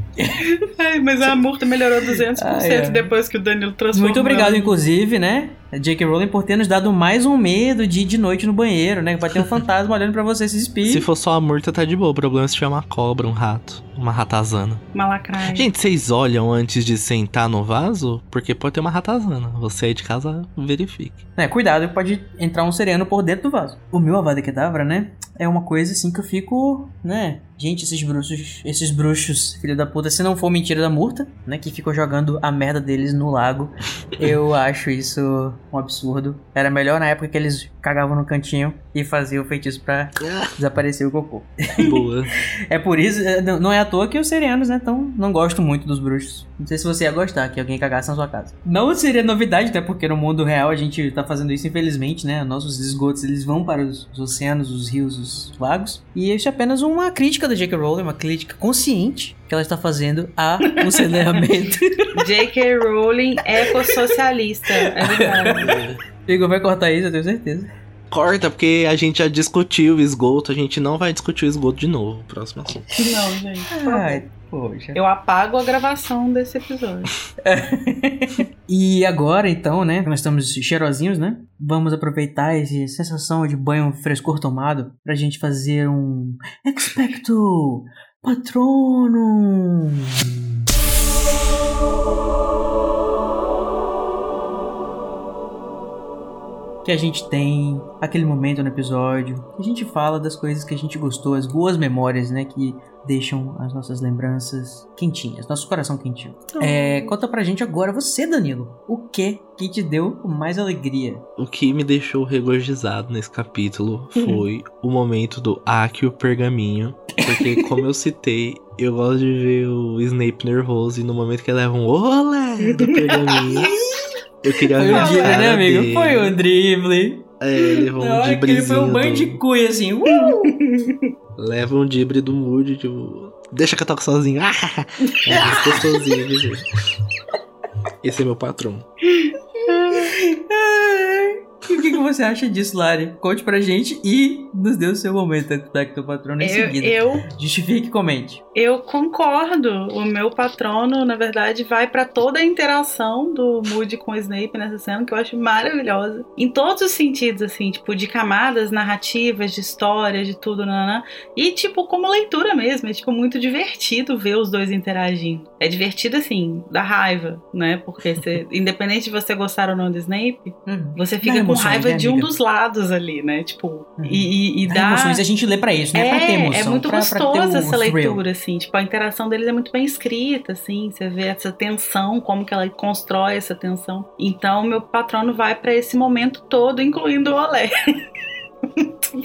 Ai, mas a Murta melhorou 200% Ai, ai. depois que o Danilo transformou. Muito obrigado, inclusive, né? A J.K. Rowling por ter nos dado mais um medo de ir de noite no banheiro, né? Vai ter um fantasma olhando pra você se despir. Se for só a murta, tá de boa. O problema é se tiver uma cobra, um rato, uma ratazana. Uma lacraia. Gente, vocês olham antes de sentar no vaso? Porque pode ter uma ratazana. Você aí de casa, verifique. É, cuidado, pode entrar um sereno por dentro do vaso. O meu Avada Kedavra, né? É uma coisa assim que eu fico, né? Gente, esses bruxos, esses bruxos, filho da puta, se não for mentira da Murta, né? Que ficam jogando a merda deles no lago. eu acho isso um absurdo. Era melhor na época que eles cagavam no cantinho e faziam o feitiço pra desaparecer o cocô. Boa. É por isso, é, não é à toa que os serianos, né, tão, não gostam muito dos bruxos. Não sei se você ia gostar que alguém cagasse na sua casa. Não seria novidade, até porque no mundo real a gente tá fazendo isso, infelizmente, né? Nossos esgotos, eeles vão para os, os oceanos, os rios, os lagos. E isso é apenas uma crítica da J.K. Rowling, uma crítica consciente que ela está fazendo a o saneamento. J.K. Rowling ecossocialista. É verdade. Igor vai cortar isso, eu tenho certeza. Corta, porque a gente já discutiu o esgoto. A gente não vai discutir o esgoto de novo. Próximo assunto. Não, gente. Ai, poxa. Eu apago a gravação desse episódio. E agora, então, né? que Nós estamos cheirosinhos, né? Vamos aproveitar essa sensação de banho frescor tomado pra gente fazer um Expecto Patronum. Que a gente tem aquele momento no episódio, que a gente fala das coisas que a gente gostou, as boas memórias, né? Que deixam as nossas lembranças quentinhas, nosso coração quentinho. É, conta pra gente agora, você, Danilo, o que que te deu mais alegria? O que me deixou regozijado nesse capítulo foi o momento do Akio Pergaminho. Porque, como eu citei, eu gosto de ver o Snape nervoso e no momento que ele leva um olé do pergaminho, eu queria Foi ver a drible, cara né, amigo? dele. Foi um drible. É, levou Na um que ele foi um banho de do... cuia, assim. Uh! Leva um dibre do Moody, tipo... Deixa que eu toco sozinho. Ah, é mais gostosinho, viu? Esse é meu patrão. E o que você acha disso, Lari? Conte pra gente e nos dê o seu momento Expecto Patronum em Eu, seguida. eu, Justifique e comente. eu concordo. O meu patrono, na verdade, vai pra toda a interação do Moody com o Snape nessa cena, que eu acho maravilhosa. Em todos os sentidos, assim, tipo, de camadas narrativas, de história, de tudo, nanã. E, tipo, como leitura mesmo. É, tipo, muito divertido ver os dois interagindo. É divertido, assim, da raiva, né? Porque, você, independente de você gostar ou não do Snape, Uhum. você fica com raiva né, de um dos lados ali, né? Tipo, Uhum. e, e, e Dá emoções a gente lê pra isso, né? pra ter emoção. É muito pra, pra gostosa o essa thrill. leitura, assim. Tipo, a interação deles é muito bem escrita, assim. Você vê essa tensão, como que ela constrói essa tensão. Então, meu patrono vai pra esse momento todo, incluindo o Olé.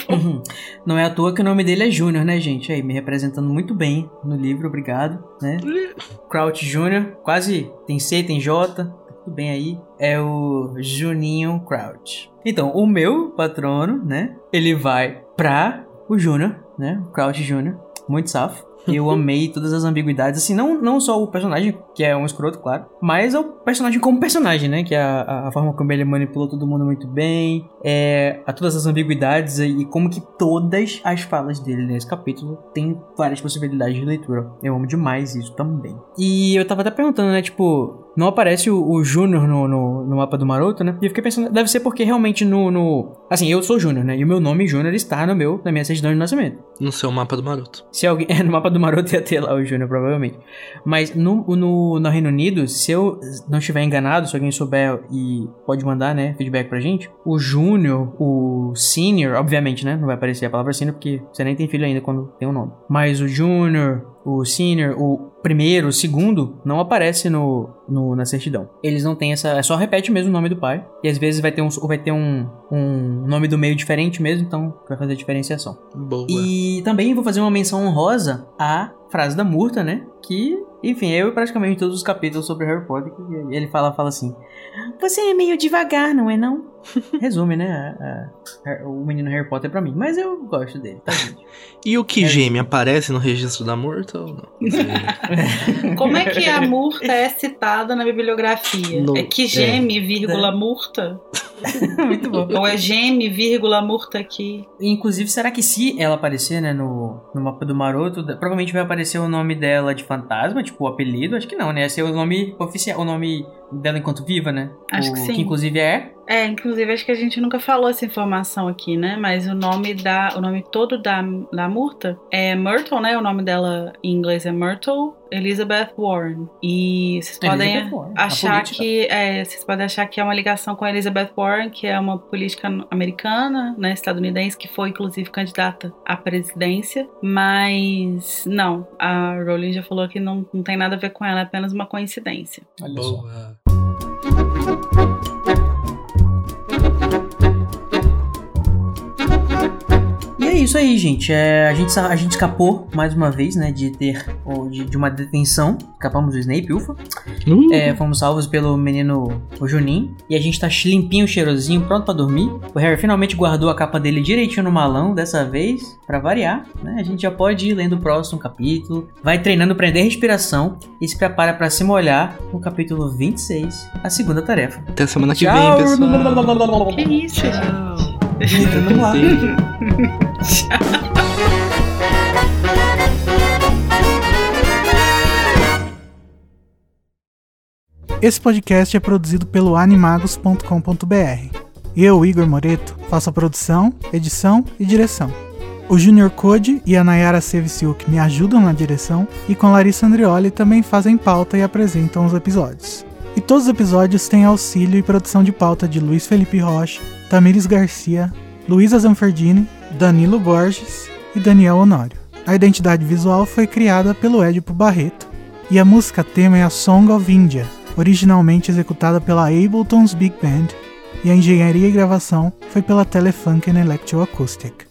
Uhum. Não é à toa que o nome dele é Júnior, né, gente? Aí, me representando muito bem no livro, obrigado, né? Crouch Júnior, quase tem C, tem J, tudo bem aí. É o Juninho Crouch. Então, o meu patrono, né? Ele vai pra o Júnior, né? O Crouch Júnior, muito safo. Eu amei todas as ambiguidades, assim, não, não só o personagem, que é um escroto, claro, mas o personagem como personagem, né? Que é a, a forma como ele manipulou todo mundo muito bem, é, a todas as ambiguidades e como que todas as falas dele nesse capítulo tem várias possibilidades de leitura. Eu amo demais isso também. E eu tava até perguntando, né, tipo, não aparece o, o Júnior no, no, no mapa do Maroto, né? E eu fiquei pensando, deve ser porque realmente no. no assim, eu sou Júnior, né? E o meu nome Júnior está no meu, na minha certidão de nascimento. No seu mapa do Maroto. Se alguém. É, no mapa do Maroto ia ter lá o Júnior, provavelmente. Mas no, no, no Reino Unido, se eu não estiver enganado, se alguém souber e pode mandar, né, feedback pra gente, o Júnior, o Senior, obviamente, né? Não vai aparecer a palavra Senior porque você nem tem filho ainda quando tem o um nome. Mas o Júnior, o Senior, o primeiro, o segundo, não aparece no, no, na certidão. Eles não têm essa. É só repete mesmo o nome do pai. E às vezes vai ter um, vai ter um, um nome do meio diferente mesmo, então vai fazer a diferenciação. Boa. E também vou fazer uma menção honrosa à frase da Murta, né? Que, enfim, eu praticamente todos os capítulos sobre Harry Potter, que ele fala, fala assim: Você é meio devagar, não é não? Resume, né? A, a, o menino Harry Potter pra mim. Mas eu gosto dele, tá? E o que geme aparece no registro da Murta ou não? Como é que a Murta é citada na bibliografia? No- é que geme, vírgula, Murta? Muito bom. Ou é geme, vírgula, Murta aqui? Inclusive, será que se ela aparecer, né, no, no mapa do Maroto, provavelmente vai aparecer o nome dela de fantasma, tipo o apelido? Acho que não, né? Ia ser o nome oficial, o nome dela enquanto viva, né? Acho o, que sim. inclusive é. É, inclusive acho que a gente nunca falou essa informação aqui, né? Mas o nome da, o nome todo da, da Murta é Myrtle, né? O nome dela em inglês é Myrtle Elizabeth Warren. E vocês podem Warren, achar política. que é, vocês podem achar que é uma ligação com a Elizabeth Warren, que é uma política americana, né, estadunidense, que foi inclusive candidata à presidência. Mas não, a Rowling já falou que não, não tem nada a ver com ela, é apenas uma coincidência. Olha só. Boa. E isso aí, gente. É, a, gente a gente escapou mais uma vez, né? De ter. Ou de, de uma detenção. Escapamos do Snape, ufa. Uh, É, fomos salvos pelo menino o Juninho. E a gente tá limpinho, cheirosinho, pronto pra dormir. O Harry finalmente guardou a capa dele direitinho no malão dessa vez, pra variar, né? A gente já pode ir lendo o próximo capítulo. Vai treinando prender respiração e se prepara pra se molhar no capítulo 26, a segunda tarefa. Até semana que Tchau. vem, pessoal. Que isso, gente? Vamos lá. Esse podcast é produzido pelo animagos.com.br. Eu, Igor Moreto, faço a produção, edição e direção. O Junior Code e a Nayara Sevciuk me ajudam na direção e com Larissa Andrioli também fazem pauta e apresentam os episódios. E todos os episódios têm auxílio e produção de pauta de Luiz Felipe Rocha, Tamires Garcia, Luísa Zanferdini, Danilo Borges e Daniel Honório. A identidade visual foi criada pelo Edipo Barreto e a música tema é a Song of India, originalmente executada pela Ableton's Big Band, e a engenharia e gravação foi pela Telefunken Electroacoustic.